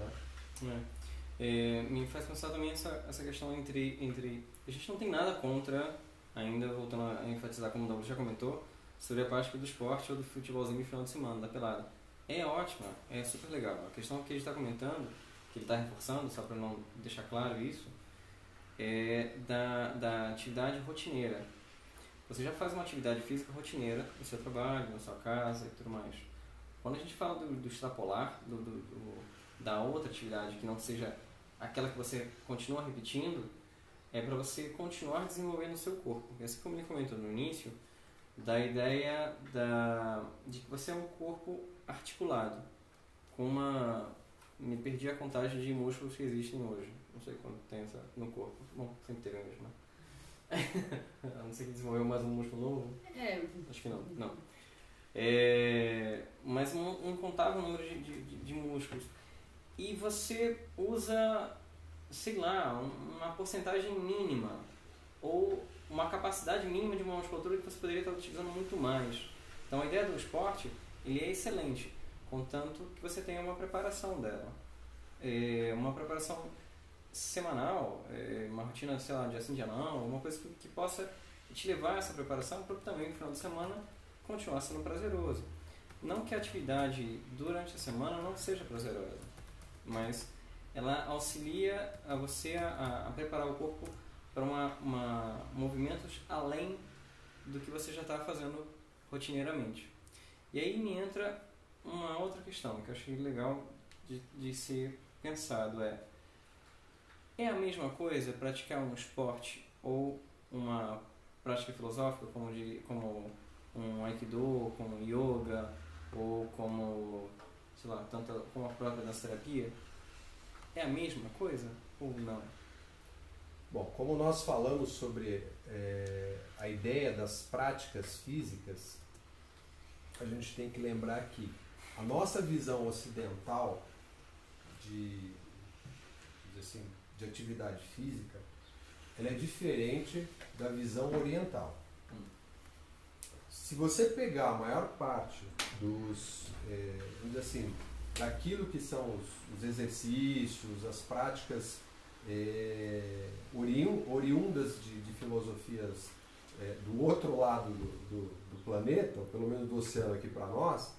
Né? É. é me faz pensar também essa, essa questão entre, entre. A gente não tem nada contra, ainda voltando a enfatizar, como o Davi já comentou, sobre a prática do esporte ou do futebolzinho no final de semana, da pelada. É ótima, é super legal. A questão que ele está comentando, que ele está reforçando, só para não deixar claro isso, é da, da atividade rotineira. Você já faz uma atividade física rotineira no seu trabalho, na sua casa e tudo mais. Quando a gente fala do, do extrapolar, do, do, do, da outra atividade que não seja aquela que você continua repetindo, é para você continuar desenvolvendo o seu corpo. Assim como ele comentou no início, da ideia da, de que você é um corpo articulado, com uma. Me perdi a contagem de músculos que existem hoje não sei quanto tem essa no corpo. Bom, sempre teve mesmo, né? A não ser que desenvolveu mais um músculo novo. É. Acho que não. Não. É, mas um, um incontável número de, de, de, músculos. E você usa, sei lá, uma porcentagem mínima ou uma capacidade mínima de uma musculatura que você poderia estar utilizando muito mais. Então a ideia do esporte ele é excelente, contanto que você tenha uma preparação dela. É uma preparação semanal, é, uma rotina, sei lá, dia sim, dia não, alguma coisa que, que possa te levar a essa preparação para também no final de semana continuar sendo prazeroso. Não que a atividade durante a semana não seja prazerosa, mas ela auxilia a você a, a preparar o corpo para uma, uma, movimentos além do que você já está fazendo rotineiramente. E aí me entra uma outra questão que eu achei legal de, de ser pensado, é é a mesma coisa praticar um esporte ou uma prática filosófica como, de, como um aikido, como yoga ou como, sei lá, tanto como a própria dança terapia? É a mesma coisa ou não? Bom, como nós falamos sobre é, a ideia das práticas físicas, a gente tem que lembrar que a nossa visão ocidental de, de assim, de atividade física, ela é diferente da visão oriental. se você pegar a maior parte dos, é, assim, daquilo que são os, os exercícios, as práticas é, oriundas de, de filosofias é, do outro lado do, do, do, planeta, ou pelo menos do oceano aqui para nós,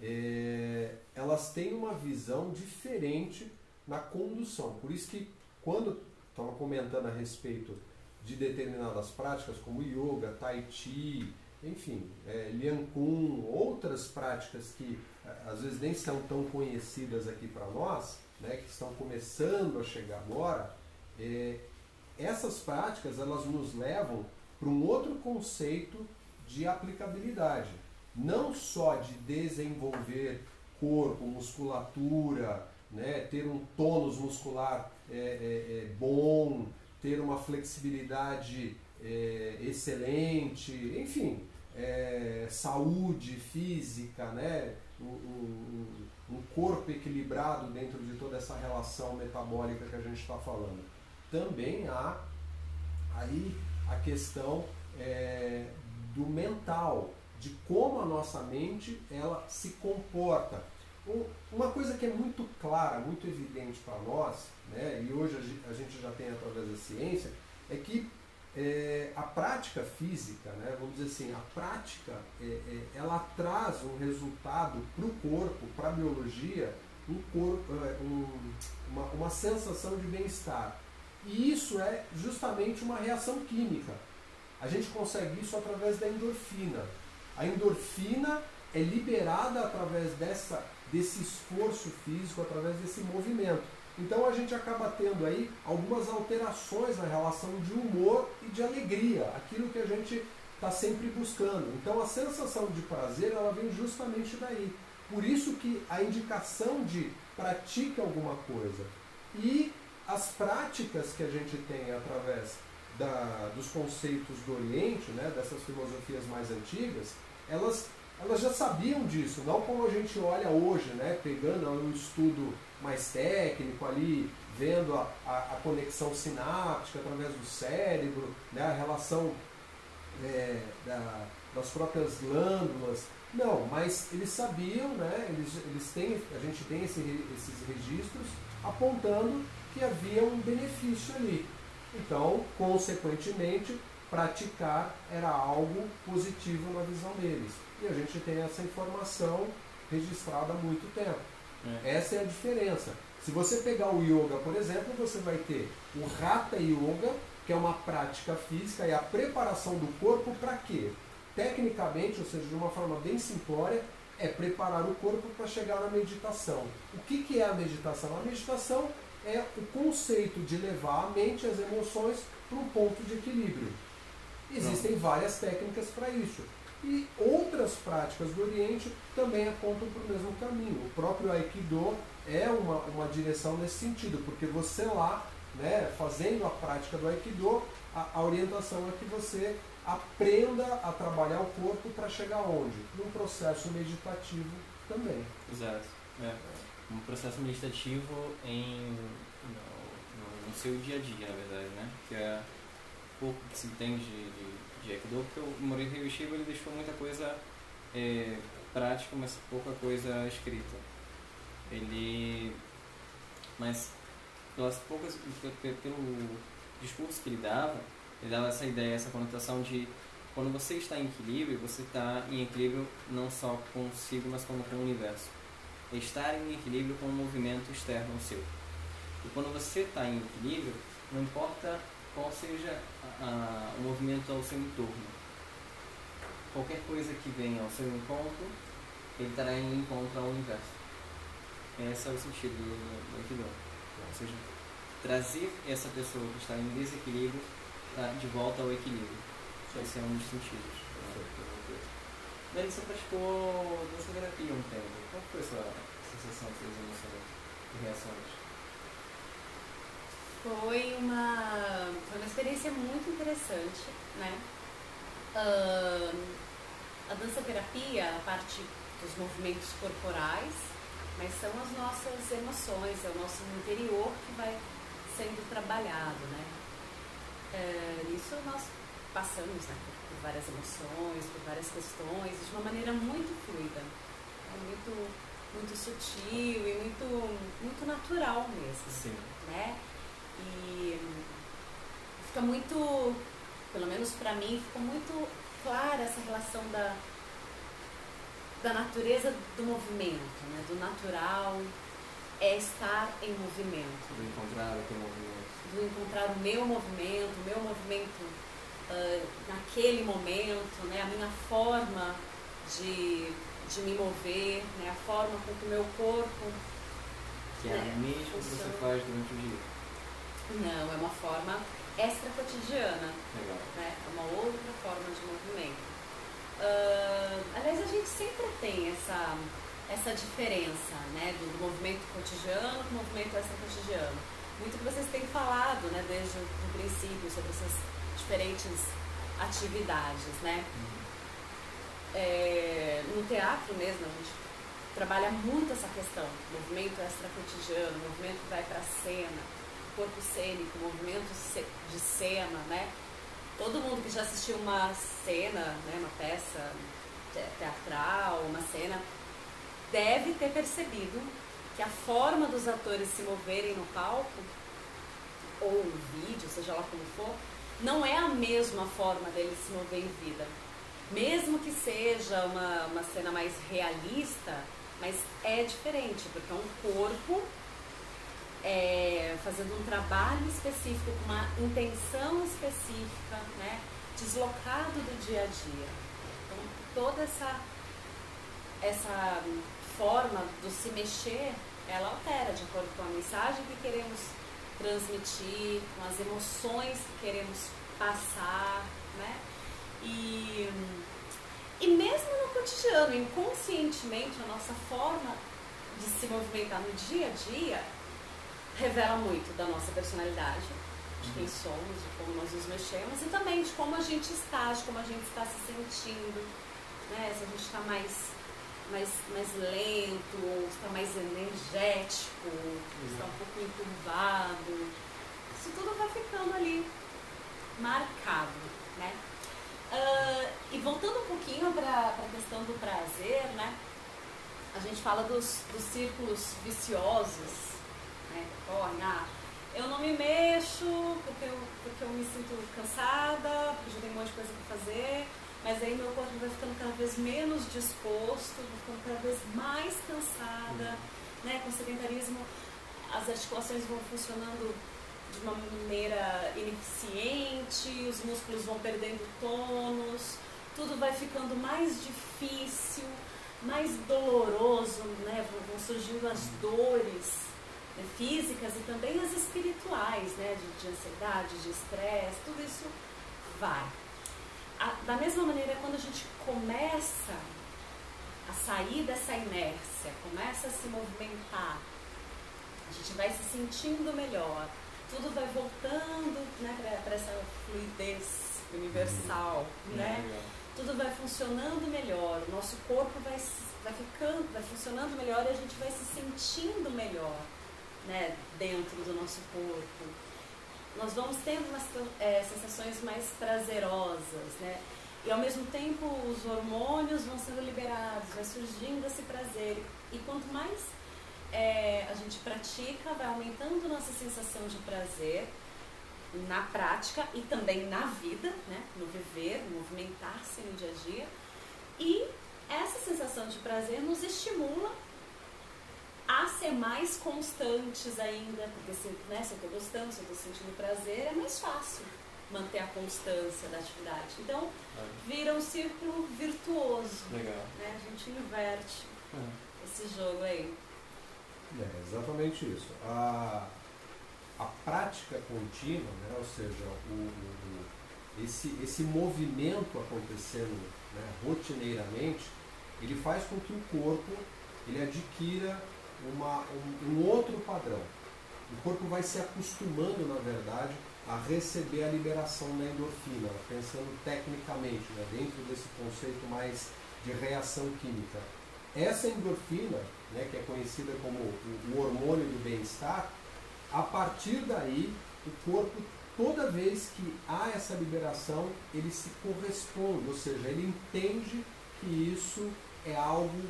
é, elas têm uma visão diferente na condução. Por isso que quando estava comentando a respeito de determinadas práticas como yoga, tai chi, enfim, é, lian kun, outras práticas que é, às vezes nem são tão conhecidas aqui para nós, né, que estão começando a chegar agora, é, essas práticas elas nos levam para um outro conceito de aplicabilidade, não só de desenvolver corpo, musculatura, né, ter um tônus muscular é, é, é bom, ter uma flexibilidade é, excelente, enfim, é, saúde física, né, um, um, corpo equilibrado dentro de toda essa relação metabólica que a gente está falando. Também há aí a questão é, do mental, de como a nossa mente ela se comporta. Uma coisa que é muito clara, muito evidente para nós, né, e hoje a gente já tem através da ciência, é que é, a prática física, né, vamos dizer assim, a prática, é, é, ela traz um resultado para o corpo, para a biologia, um corpo, é, um, uma, uma sensação de bem-estar. E isso é justamente uma reação química. A gente consegue isso através da endorfina. A endorfina é liberada através dessa, desse esforço físico, através desse movimento. Então a gente acaba tendo aí algumas alterações na relação de humor e de alegria, aquilo que a gente está sempre buscando. Então a sensação de prazer ela vem justamente daí. Por isso que a indicação de pratique alguma coisa e as práticas que a gente tem através da, dos conceitos do Oriente, né, dessas filosofias mais antigas, elas, elas já sabiam disso, não como a gente olha hoje, né, pegando um estudo mais técnico ali, vendo a, a, a conexão sináptica através do cérebro, né, a relação é, da, das próprias glândulas. Não, mas eles sabiam, né, eles, eles têm, a gente tem esse, esses registros apontando que havia um benefício ali. Então, consequentemente, praticar era algo positivo na visão deles. E a gente tem essa informação registrada há muito tempo. É. Essa é a diferença. Se você pegar o yoga, por exemplo, você vai ter o Hatha Yoga, que é uma prática física e a preparação do corpo para quê? Tecnicamente, ou seja, de uma forma bem simplória, é preparar o corpo para chegar na meditação. O que, que é a meditação? A meditação é o conceito de levar a mente e as emoções para um ponto de equilíbrio. Existem Não. várias técnicas para isso. E outras práticas do Oriente também apontam para o mesmo caminho. O próprio Aikido é uma, uma direção nesse sentido, porque você lá, né, fazendo a prática do Aikido, a, a orientação é que você aprenda a trabalhar o corpo para chegar onde? Num processo meditativo também. Exato. É. Um processo meditativo em, no, no, seu dia a dia, na verdade, né? Que é pouco que se entende de, de de Aikido, porque o Morihei Ueshiba ele deixou muita coisa é, prática, mas pouca coisa escrita. Ele... Mas pelas poucas... pelo discurso que ele dava, ele dava essa ideia, essa conotação de quando você está em equilíbrio, você está em equilíbrio não só consigo, mas como com o universo. Estar em equilíbrio com o movimento externo seu. E quando você está em equilíbrio, não importa qual seja a, o movimento ao seu entorno. Qualquer coisa que venha ao seu encontro, ele estará em encontro ao universo. Esse é o sentido do, do. Ou seja, trazer essa pessoa que está em desequilíbrio tá, de volta ao equilíbrio. Esse é um dos sentidos. Daí você praticou dança terapia um tempo. Qual foi a sua sensação, suas emoções e reações? Foi uma, foi uma experiência muito interessante, né? Uh, a dança terapia, a parte dos movimentos corporais, mas são as nossas emoções, é o nosso interior que vai sendo trabalhado, né? Uh, isso nós passamos né, por, por, várias emoções, por várias questões, de uma maneira muito fluida, né, muito, muito sutil e muito, muito natural mesmo. Sim. Né? E fica muito, pelo menos para mim, ficou muito clara essa relação da, da natureza do movimento, né? do natural, é estar em movimento. Do encontrar o teu movimento. Do encontrar o meu movimento, o meu movimento uh, naquele momento, né? a minha forma de, de me mover, né? a forma com que o meu corpo. Que é né? a mesma que você faz durante o dia. Não, é uma forma extra cotidiana. Legal. Né? É uma outra forma de movimento. Uh, aliás, a gente sempre tem essa essa diferença né, do, do movimento cotidiano com o movimento extra-cotidiano. Muito que vocês têm falado né, desde o princípio sobre essas diferentes atividades. Né? É, no teatro mesmo, a gente trabalha muito essa questão, movimento extra-cotidiano, movimento que vai para a cena, corpo cênico, movimento de cena, né? Todo mundo que já assistiu uma cena, né, uma peça teatral, uma cena, deve ter percebido que a forma dos atores se moverem no palco, ou no vídeo, seja lá como for, não é a mesma forma deles se mover em vida. Mesmo que seja uma, uma cena mais realista, mas é diferente, porque é um corpo é, fazendo um trabalho específico, com uma intenção específica, né, deslocado do dia a dia. Então, toda essa, essa forma do se mexer, ela altera de acordo com a mensagem que queremos transmitir, com as emoções que queremos passar, né? E, e mesmo no cotidiano, inconscientemente, a nossa forma de se movimentar no dia a dia revela muito da nossa personalidade, de quem somos, de como nós nos mexemos e também de como a gente está, de como a gente está se sentindo, né? Se a gente está mais mais, mais lento, ou está mais energético, está um pouco encurvado. Isso tudo vai ficando ali marcado, né? Uh, e voltando um pouquinho para a questão do prazer, né? A gente fala dos, dos círculos viciosos, né? Correm, ah, eu não me mexo porque eu, porque eu me sinto cansada, porque já tenho um monte de coisa para fazer mas aí meu corpo vai ficando cada vez menos disposto, vai ficando cada vez mais cansada, uhum. né? Com sedentarismo, as articulações vão funcionando de uma maneira ineficiente, os músculos vão perdendo tônus, tudo vai ficando mais difícil, mais doloroso, né? Vão surgindo as dores né? Físicas e também as espirituais, né? De, de ansiedade, de estresse, tudo isso vai a, da mesma maneira, quando a gente começa a sair dessa inércia, começa a se movimentar, a gente vai se sentindo melhor, tudo vai voltando né, para essa fluidez universal, uhum. né? Tudo vai funcionando melhor, o nosso corpo vai, vai ficando, vai funcionando melhor e a gente vai se sentindo melhor, né, dentro do nosso corpo nós vamos tendo umas é, sensações mais prazerosas, né? E ao mesmo tempo os hormônios vão sendo liberados, vai surgindo esse prazer. E quanto mais é, a gente pratica, vai aumentando nossa sensação de prazer na prática e também na vida, né? no viver, no movimentar-se no dia a dia. E essa sensação de prazer nos estimula a ser mais constantes ainda, porque se, né, se eu estou gostando, se eu estou sentindo prazer, é mais fácil manter a constância da atividade. Então, vira um círculo virtuoso. Legal. Né? A gente inverte é. esse jogo aí. É exatamente isso. A, a prática contínua, né, ou seja, o, o, esse, esse movimento acontecendo né, rotineiramente, ele faz com que o corpo ele adquira uma, um, um outro padrão. O corpo vai se acostumando, na verdade, a receber a liberação da endorfina, pensando tecnicamente, né, dentro desse conceito mais de reação química. Essa endorfina, né, que é conhecida como o, hormônio do bem-estar, a partir daí o corpo toda vez que há essa liberação, ele se corresponde, ou seja, ele entende que isso é algo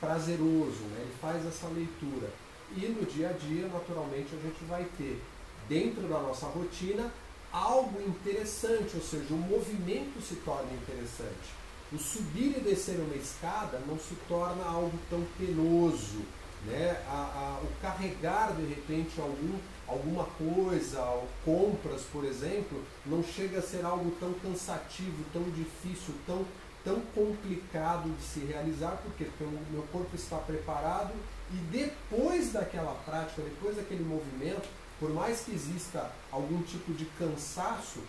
prazeroso, né? ele faz essa leitura. E no dia a dia, naturalmente, a gente vai ter, dentro da nossa rotina, algo interessante, ou seja, o movimento se torna interessante. O subir e descer uma escada não se torna algo tão penoso. Né? A, a, o carregar, de repente, algum, alguma coisa, compras, por exemplo, não chega a ser algo tão cansativo, tão difícil, tão, tão complicado de se realizar. Porque o meu corpo está preparado e depois daquela prática, depois daquele movimento, por mais que exista algum tipo de cansaço,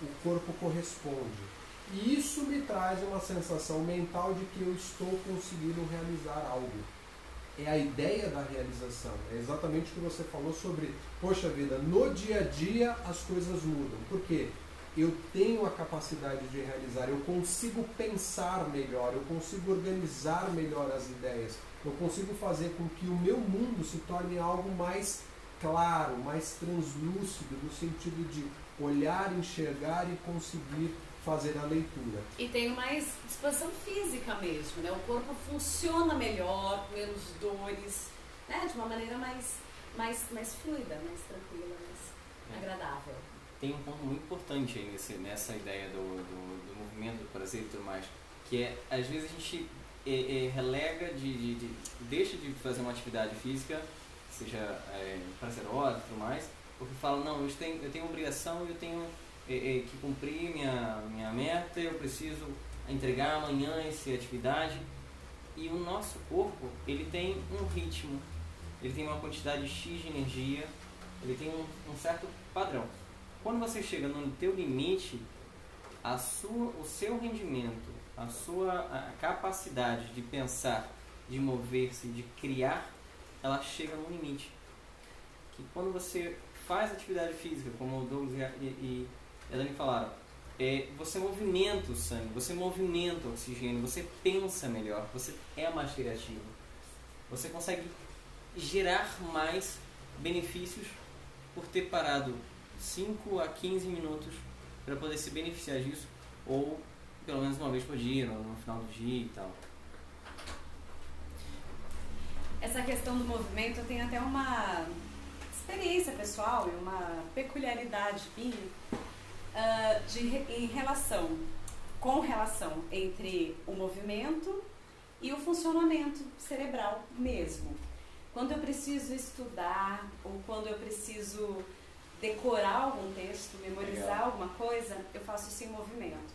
o corpo corresponde. E isso me traz uma sensação mental de que eu estou conseguindo realizar algo. É a ideia da realização. É exatamente o que você falou sobre, poxa vida, no dia a dia as coisas mudam. Por quê? Eu tenho a capacidade de realizar, eu consigo pensar melhor, eu consigo organizar melhor as ideias, eu consigo fazer com que o meu mundo se torne algo mais claro, mais translúcido, no sentido de olhar, enxergar e conseguir fazer a leitura. E tem mais disposição física mesmo, né? O corpo funciona melhor, menos dores, né? De uma maneira mais, mais, mais fluida, mais tranquila, mais é. agradável. Tem um ponto muito importante aí nesse, nessa ideia do, do, do, movimento, do prazer e tudo mais, que é, às vezes a gente é, é, relega, de, de, de, deixa de fazer uma atividade física seja é, prazerosa e tudo mais, porque fala, não, eu tenho, eu tenho obrigação, eu tenho é, é, que cumprir minha, minha meta, eu preciso entregar amanhã essa atividade. E o nosso corpo, ele tem um ritmo, ele tem uma quantidade X de energia, ele tem um, um certo padrão. Quando você chega no teu limite, a sua, o seu rendimento, a sua a capacidade de pensar, de mover-se, de criar ela chega no limite. Que quando você faz atividade física, como o Douglas e, e Elaine falaram, é, você movimenta o sangue, você movimenta o oxigênio, você pensa melhor, você é mais criativo. Você consegue gerar mais benefícios por ter parado 5 a 15 minutos para poder se beneficiar disso, ou pelo menos uma vez por dia, no final do dia e tal essa questão do movimento, tenho até uma experiência pessoal e uma peculiaridade minha uh, de, em relação, com relação entre o movimento e o funcionamento cerebral mesmo. Quando eu preciso estudar ou quando eu preciso decorar algum texto, memorizar Legal. alguma coisa, eu faço isso em movimento.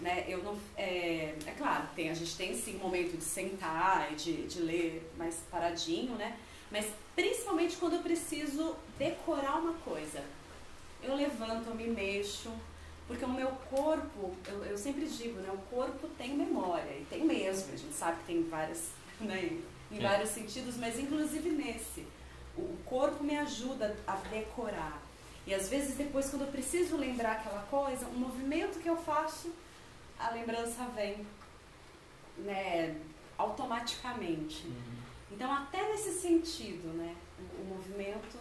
Né? Eu não, é, é claro, tem, a gente tem sim um momento de sentar e de, de ler mais paradinho, né? Mas principalmente quando eu preciso decorar uma coisa. Eu levanto, eu me mexo, porque o meu corpo, eu, eu sempre digo, né? O corpo tem memória, e tem mesmo, a gente sabe que tem várias, né? em vários sentidos, mas inclusive nesse. O corpo me ajuda a decorar. E às vezes depois, quando eu preciso lembrar aquela coisa, um movimento que eu faço a lembrança vem né, automaticamente. Uhum. Então, até nesse sentido, né, o, o movimento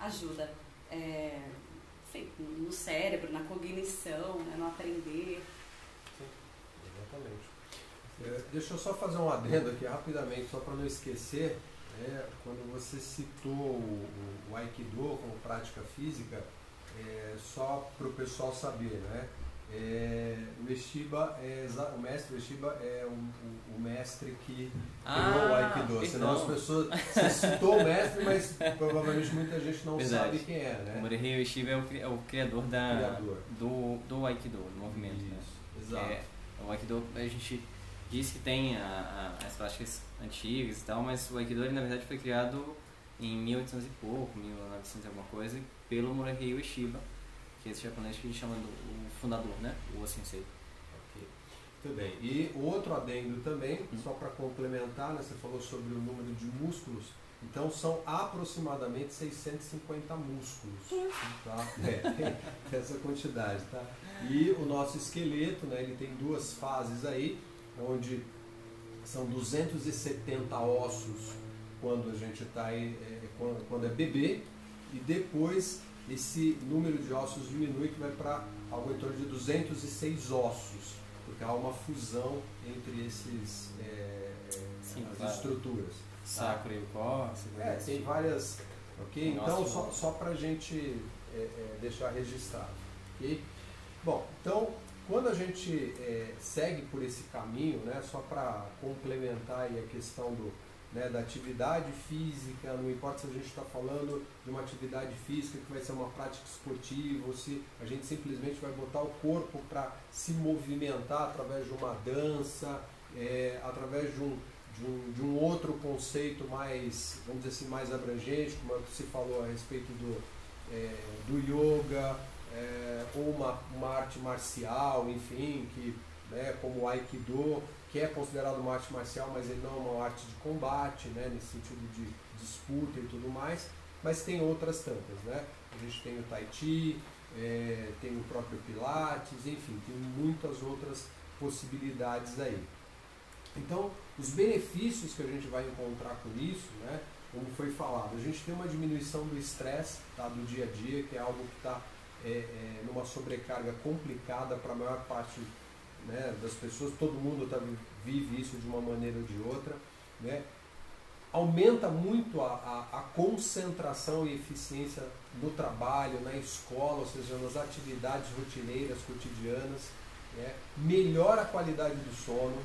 ajuda é, enfim, no cérebro, na cognição, né, no aprender. Sim, exatamente. É, deixa eu só fazer um adendo aqui rapidamente, só para não esquecer. É, quando você citou o, o, Aikido como prática física, é, só para o pessoal saber, né? É, o Eshiba é o mestre Eshiba é o, o, o mestre que ah, criou o Aikido. Senão as pessoas. Você citou o mestre, mas provavelmente muita gente não Verdade. sabe quem é, né? O Morihei Eshiba é o, é o criador, da, criador. Do, do Aikido, do movimento. Né? Isso, né? exato. É, o Aikido, a gente diz que tem a, a, as práticas antigas e tal, mas o Aikido ele, na verdade foi criado em 1800 e pouco, 1900 e alguma coisa, pelo Morihei Ueshiba que é esse japonês que a gente chama do o fundador, né? O Sensei. Ok. Muito bem. E outro adendo também, hum. só para complementar, né? você falou sobre o número de músculos. Então são aproximadamente 650 músculos. Tá? É, essa quantidade. Tá? E o nosso esqueleto, né, ele tem duas fases aí, onde são 270 ossos quando a gente está é, quando, quando é bebê, e depois esse número de ossos diminui que vai para algo em torno de 206 ossos, porque há uma fusão entre esses é, Sim, as claro. estruturas. Sacro e o cóccix. É, tem várias. Ok? Nossa, Então, só, só para a gente é, é, deixar registrado. Ok? Bom, então, quando a gente é, segue por esse caminho, né, só para complementar a questão do, né, da atividade física, não importa se a gente está falando de uma atividade física que vai ser uma prática esportiva, ou se a gente simplesmente vai botar o corpo para se movimentar através de uma dança, é, através de um, de um, de um outro conceito mais, vamos dizer assim, mais abrangente, como se falou a respeito do, é, do yoga, é, ou uma, uma arte marcial, enfim, que, né, como o Aikido, que é considerado uma arte marcial, mas ele não é uma arte de combate, né, nesse sentido de disputa e tudo mais, mas tem outras tantas, né? A gente tem o Tai Chi, é, tem o próprio Pilates, enfim, tem muitas outras possibilidades aí. Então, os benefícios que a gente vai encontrar com isso, né, como foi falado, a gente tem uma diminuição do estresse tá, do dia a dia, que é algo que está é, é, numa sobrecarga complicada para a maior parte né, das pessoas, todo mundo tá, vive isso de uma maneira ou de outra. Né? Aumenta muito a, a, a concentração e eficiência no trabalho, na escola, ou seja, nas atividades rotineiras, cotidianas. Né? Melhora a qualidade do sono,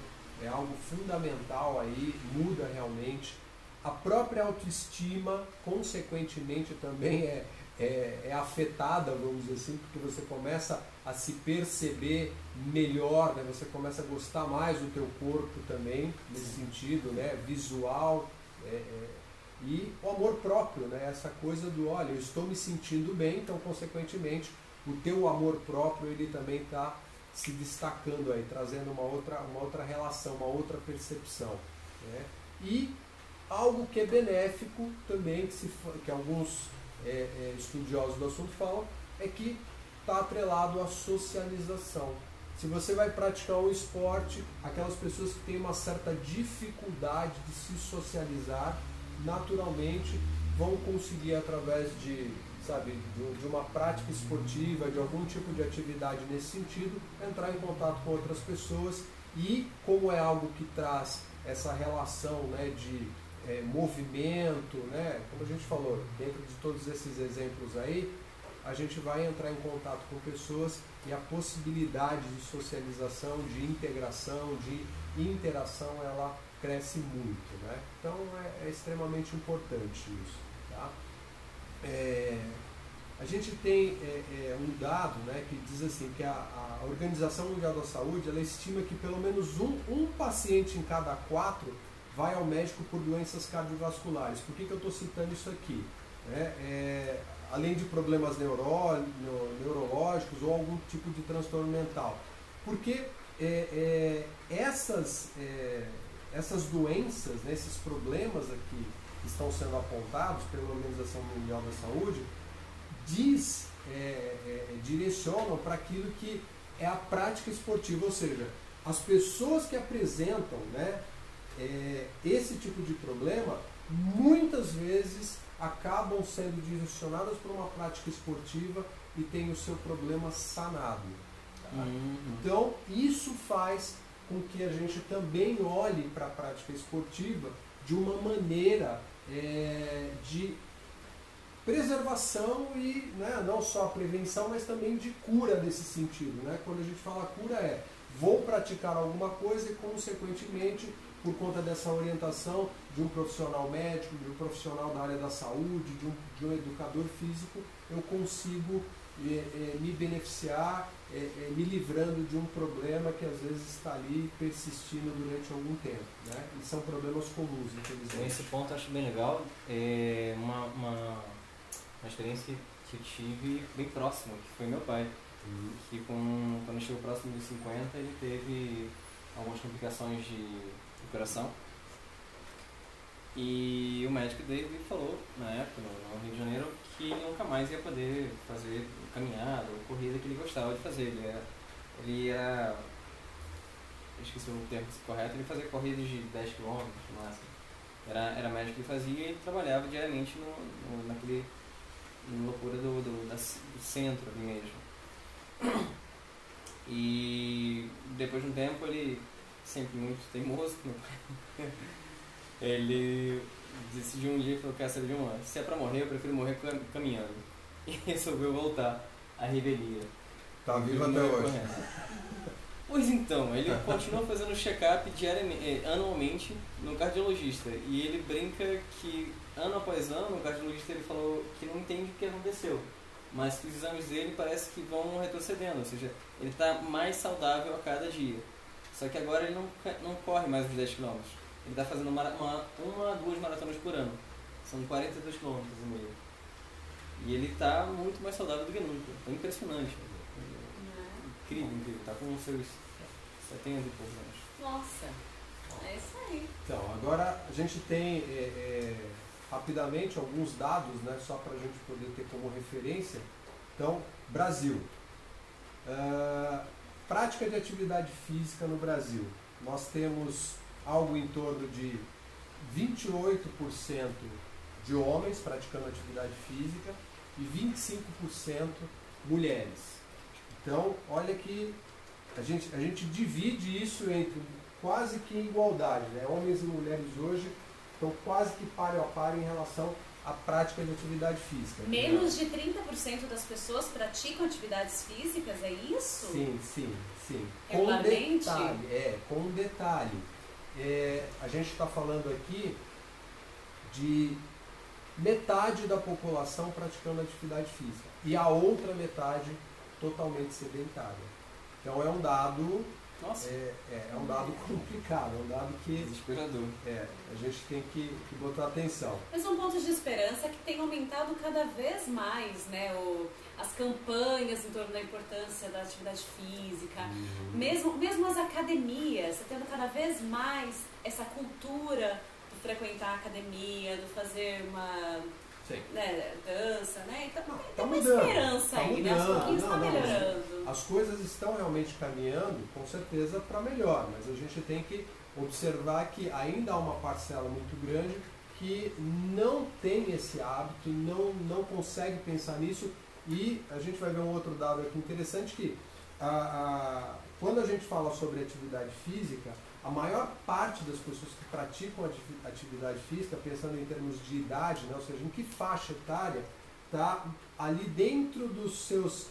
é algo fundamental aí, muda realmente. A própria autoestima, consequentemente, também é, é, é afetada, vamos dizer assim, porque você começa a se perceber melhor, né? você começa a gostar mais do teu corpo também, nesse sentido, né? visual. é, é, e o amor próprio, né? essa coisa do, olha, eu estou me sentindo bem, então, consequentemente, o teu amor próprio, ele também está se destacando aí, trazendo uma outra, uma outra relação, uma outra percepção. Né? E algo que é benéfico também, que, se, que alguns é, é, estudiosos do assunto falam, é que está atrelado à socialização. Se você vai praticar um esporte, aquelas pessoas que têm uma certa dificuldade de se socializar, naturalmente vão conseguir através de, sabe, de, uma prática esportiva, de algum tipo de atividade nesse sentido, entrar em contato com outras pessoas e como é algo que traz essa relação né, de é, movimento, né, como a gente falou, dentro de todos esses exemplos aí, a gente vai entrar em contato com pessoas e a possibilidade de socialização, de integração, de interação, ela cresce muito. Né? Então é, é extremamente importante isso. Tá? É, a gente tem é, é, um dado né, que diz assim que a, a Organização Mundial da Saúde ela estima que pelo menos um, um paciente em cada quatro vai ao médico por doenças cardiovasculares. Por que, que eu estou citando isso aqui? né? É, além de problemas neuró, neo- neurológicos ou algum tipo de transtorno mental. Porque é, é, essas, é, essas doenças, né, esses problemas aqui que estão sendo apontados pela Organização Mundial da Saúde, diz, é, é, direcionam para aquilo que é a prática esportiva, ou seja, as pessoas que apresentam né, é, esse tipo de problema muitas vezes acabam sendo direcionadas para uma prática esportiva e têm o seu problema sanado. tá? Uhum. Então, isso faz com que a gente também olhe para a prática esportiva de uma maneira é, de preservação e né, não só a prevenção, mas também de cura nesse sentido. Né? Quando a gente fala cura é vou praticar alguma coisa e, consequentemente, por conta dessa orientação de um profissional médico, de um profissional da área da saúde, de um, de um educador físico, eu consigo é, é, me beneficiar, é, é, me livrando de um problema que às vezes está ali persistindo durante algum tempo. Né? E são problemas comuns, infelizmente. Nesse ponto eu acho bem legal, é uma, uma, uma experiência que, que eu tive bem próxima, que foi meu pai. Que com, quando chegou próximo dos 50 ele teve algumas complicações de, de coração. E o médico dele falou, na época, no, Rio de Janeiro, que nunca mais ia poder fazer caminhada ou corrida que ele gostava de fazer. Ele era, ele esqueci o termo correto, ele fazia corridas de 10 km no máximo. Era, era médico que fazia e ele trabalhava diariamente no, no- naquele, loucura do, do, da, do centro ali mesmo. E depois de um tempo ele, sempre muito teimoso, ele decidiu um dia e falou, quer saber de uma, se é pra morrer, eu prefiro morrer caminhando. E resolveu voltar à revelia. Tá vivo até hoje. Pois então, ele continua fazendo check-up eh, anualmente no cardiologista. E ele brinca que ano após ano o cardiologista ele falou que não entende o que aconteceu. Mas que os exames dele parece que vão retrocedendo, ou seja, ele está mais saudável a cada dia. Só que agora ele não, não corre mais os 10 km. Ele está fazendo uma, uma, uma, duas maratonas por ano. São 42 km e meio. E ele está muito mais saudável do que nunca. É impressionante. Incrível, incrível. Está com seus 70 e poucos anos. Nossa, é isso aí. Então, agora a gente tem é, é, rapidamente alguns dados, né, só para a gente poder ter como referência. Então, Brasil. Uh, prática de atividade física no Brasil. Nós temos algo em torno de 28% de homens praticando atividade física e 25% mulheres. Então, olha que a gente, a gente divide isso entre quase que igualdade. Né? Homens e mulheres hoje estão quase que páreo a par em relação à prática de atividade física. Menos de 30% das pessoas praticam atividades físicas, é isso? Sim, sim, sim. Com um detalhe, é, com um detalhe. É, a gente está falando aqui de metade da população praticando atividade física e a outra metade totalmente sedentária. Então é um dado nossa. É, é, é, um dado complicado, é um dado que. Desesperador. É, a gente tem que, que botar atenção. Mas um ponto de esperança é que tem aumentado cada vez mais, né? O, as campanhas em torno da importância da atividade física, uhum. mesmo, mesmo as academias, tá tendo cada vez mais essa cultura do frequentar a academia, do fazer uma né, dança, né? Então não, tem uma mudando, esperança tá aí, né? Aos pouquinhos está melhorando. As coisas estão realmente caminhando, com certeza, para melhor, mas a gente tem que observar que ainda há uma parcela muito grande que não tem esse hábito, não, não consegue pensar nisso e a gente vai ver um outro dado aqui interessante que a, a, quando a gente fala sobre atividade física, a maior parte das pessoas que praticam atividade física, pensando em termos de idade, né, ou seja, em que faixa etária, está ali dentro dos seus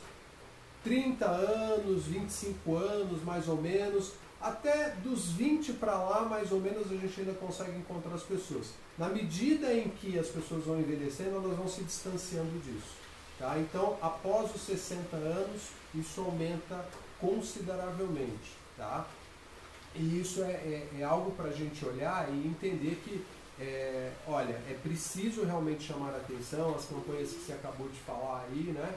30 anos, 25 anos, mais ou menos, até dos 20 para lá, mais ou menos, a gente ainda consegue encontrar as pessoas. Na medida em que as pessoas vão envelhecendo, elas vão se distanciando disso. Tá? Então, após os 60 anos, isso aumenta consideravelmente. Tá? E isso é, é, é algo para a gente olhar e entender que, é, olha, é preciso realmente chamar a atenção, as campanhas que você acabou de falar aí, né?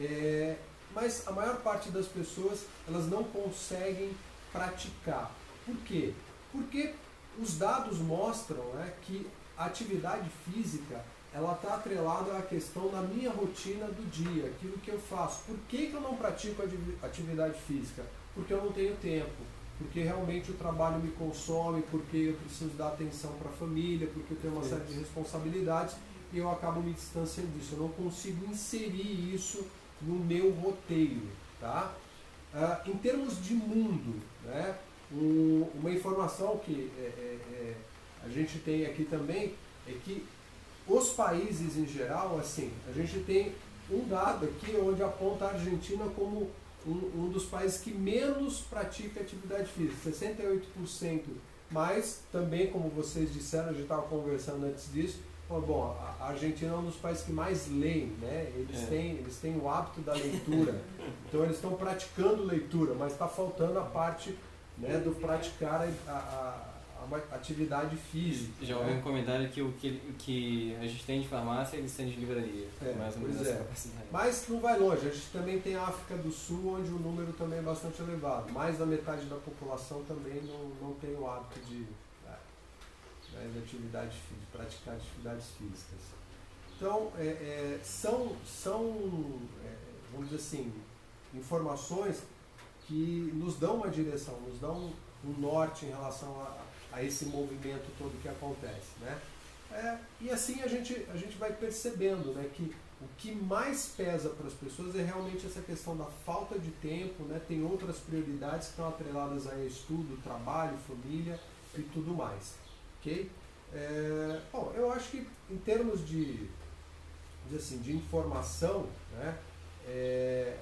É, mas a maior parte das pessoas, elas não conseguem praticar. Por quê? Porque os dados mostram né, que a atividade física ela está atrelada à questão da minha rotina do dia, aquilo que eu faço. Por que, que eu não pratico atividade física? Porque eu não tenho tempo porque realmente o trabalho me consome, porque eu preciso dar atenção para a família, porque eu tenho uma série de responsabilidades e eu acabo me distanciando disso. Eu não consigo inserir isso no meu roteiro. Tá? Ah, em termos de mundo, né, um, uma informação que é, é, é, a gente tem aqui também é que os países em geral, assim, a gente tem um dado aqui onde aponta a Argentina como um, um dos países que menos pratica atividade física, 68%. Mas também, como vocês disseram, a gente estava conversando antes disso, bom, a Argentina é um dos países que mais leem, né? Eles, é. têm, eles têm o hábito da leitura. então eles estão praticando leitura, mas está faltando a parte né, do praticar a, a uma atividade física. Já ouvi né? um comentário que o que, que a gente tem de farmácia, eles têm de livraria. É, mais ou menos é. Mas não vai longe, a gente também tem a África do Sul, onde o número também é bastante elevado. Mais da metade da população também não, não tem o hábito de, né, de, atividade, de praticar atividades físicas. Então, é, é, são, são é, vamos dizer assim, informações que nos dão uma direção, nos dão um norte em relação a, a esse movimento todo que acontece. Né? É, e assim a gente, a gente vai percebendo né, que o que mais pesa para as pessoas é realmente essa questão da falta de tempo, né? tem outras prioridades que estão atreladas a estudo, trabalho, família e tudo mais. ok? É, bom, eu acho que em termos de, de, assim, de informação, né, é,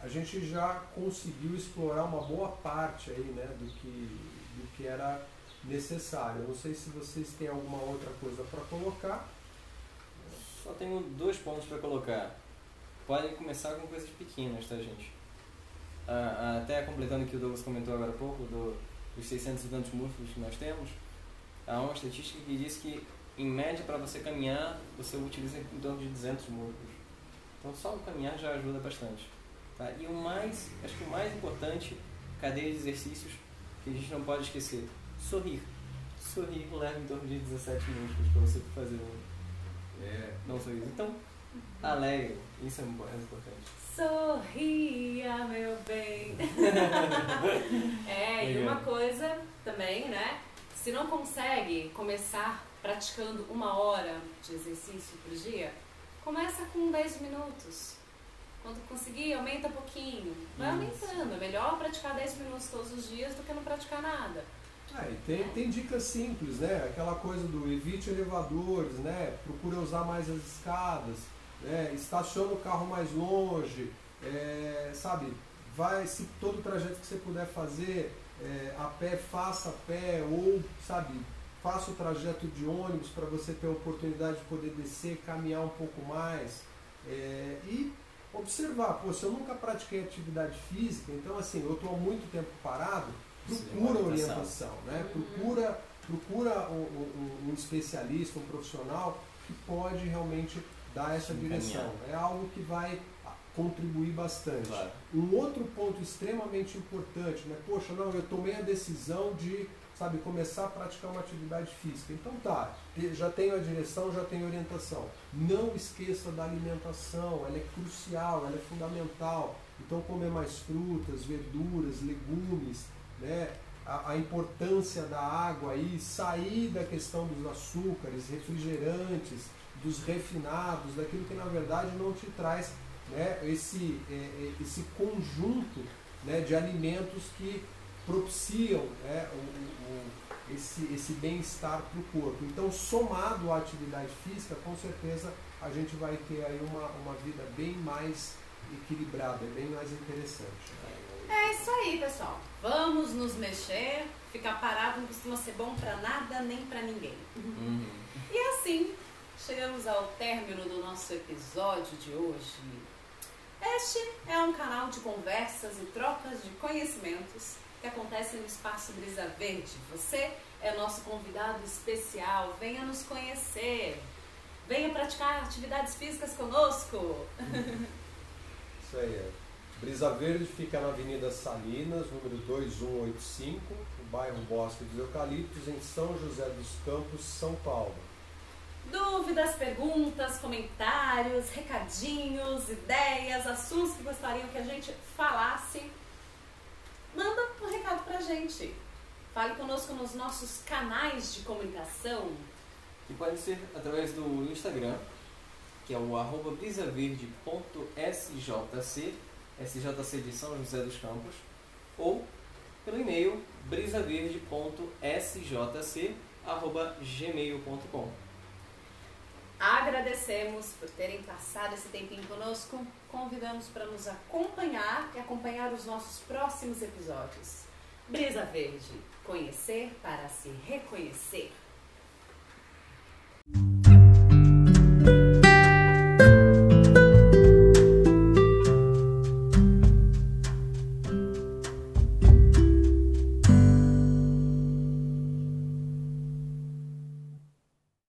a gente já conseguiu explorar uma boa parte aí, né, do, que, do que era necessário. Não sei se vocês têm alguma outra coisa para colocar. Só tenho dois pontos para colocar. Podem começar com coisas pequenas, tá, gente? Ah, ah até completando o que o Douglas comentou agora há pouco, do, dos 600 e tantos músculos que nós temos, há uma estatística que diz que, em média, para você caminhar, você utiliza em torno de 200 músculos. Então, só o caminhar já ajuda bastante. Tá? E o mais, acho que o mais importante, cadeia de exercícios, que a gente não pode esquecer, sorrir. Sorrir leva em torno de 17 minutos para você fazer um, é, não sorriso. Então, alegre, isso é importante. Sorria, meu bem. é, e uma coisa também, né? Se não consegue começar praticando uma hora de exercício por dia, começa com 10 minutos. Quando conseguir, aumenta um pouquinho. Vai Isso. aumentando. É melhor praticar 10 minutos todos os dias do que não praticar nada. É, tem, tem dicas simples, né? Aquela coisa do evite elevadores, né? Procura usar mais as escadas, né? estaciona o carro mais longe, é, sabe? Vai, se todo o trajeto que você puder fazer é, a pé, faça a pé, ou, sabe, faça o trajeto de ônibus para você ter a oportunidade de poder descer, caminhar um pouco mais. É, e observar, pô, se eu nunca pratiquei atividade física, então assim, eu estou há muito tempo parado, procura orientação, né? Procura, procura um, um, um, especialista, um profissional que pode realmente dar essa direção. É algo que vai contribuir bastante. Claro. Um outro ponto extremamente importante, né? Poxa, não, eu tomei a decisão de sabe, começar a praticar uma atividade física. Então tá, já tenho a direção, já tenho orientação. Não esqueça da alimentação, ela é crucial, ela é fundamental. Então comer mais frutas, verduras, legumes, né? A, a importância da água aí, sair da questão dos açúcares, refrigerantes, dos refinados, daquilo que na verdade não te traz né, esse, é, é esse conjunto né, de alimentos que propiciam né, o, o, esse, esse bem-estar para o corpo. Então, somado à atividade física, com certeza a gente vai ter aí uma, uma vida bem mais equilibrada, bem mais interessante. É isso aí, pessoal. Vamos nos mexer. Ficar parado não costuma ser bom para nada nem para ninguém. Uhum. E assim, chegamos ao término do nosso episódio de hoje. Este é um canal de conversas e trocas de conhecimentos que acontece no Espaço Brisa Verde. Você é nosso convidado especial, venha nos conhecer, venha praticar atividades físicas conosco. Isso aí. É. Brisa Verde fica na Avenida Salinas, número 2185, no bairro Bosque dos Eucaliptos, em São José dos Campos, São Paulo. Dúvidas, perguntas, comentários, recadinhos, ideias, assuntos que gostariam que a gente falasse manda um recado pra gente. Fale conosco nos nossos canais de comunicação. Que pode ser através do Instagram, que é o arroba brisaverde.sjc, SJC de São José dos Campos, ou pelo e-mail brisaverde.sjc.gmail.com. Agradecemos por terem passado esse tempinho conosco. Convidamos para nos acompanhar e acompanhar os nossos próximos episódios. Brisa Verde conhecer para se reconhecer.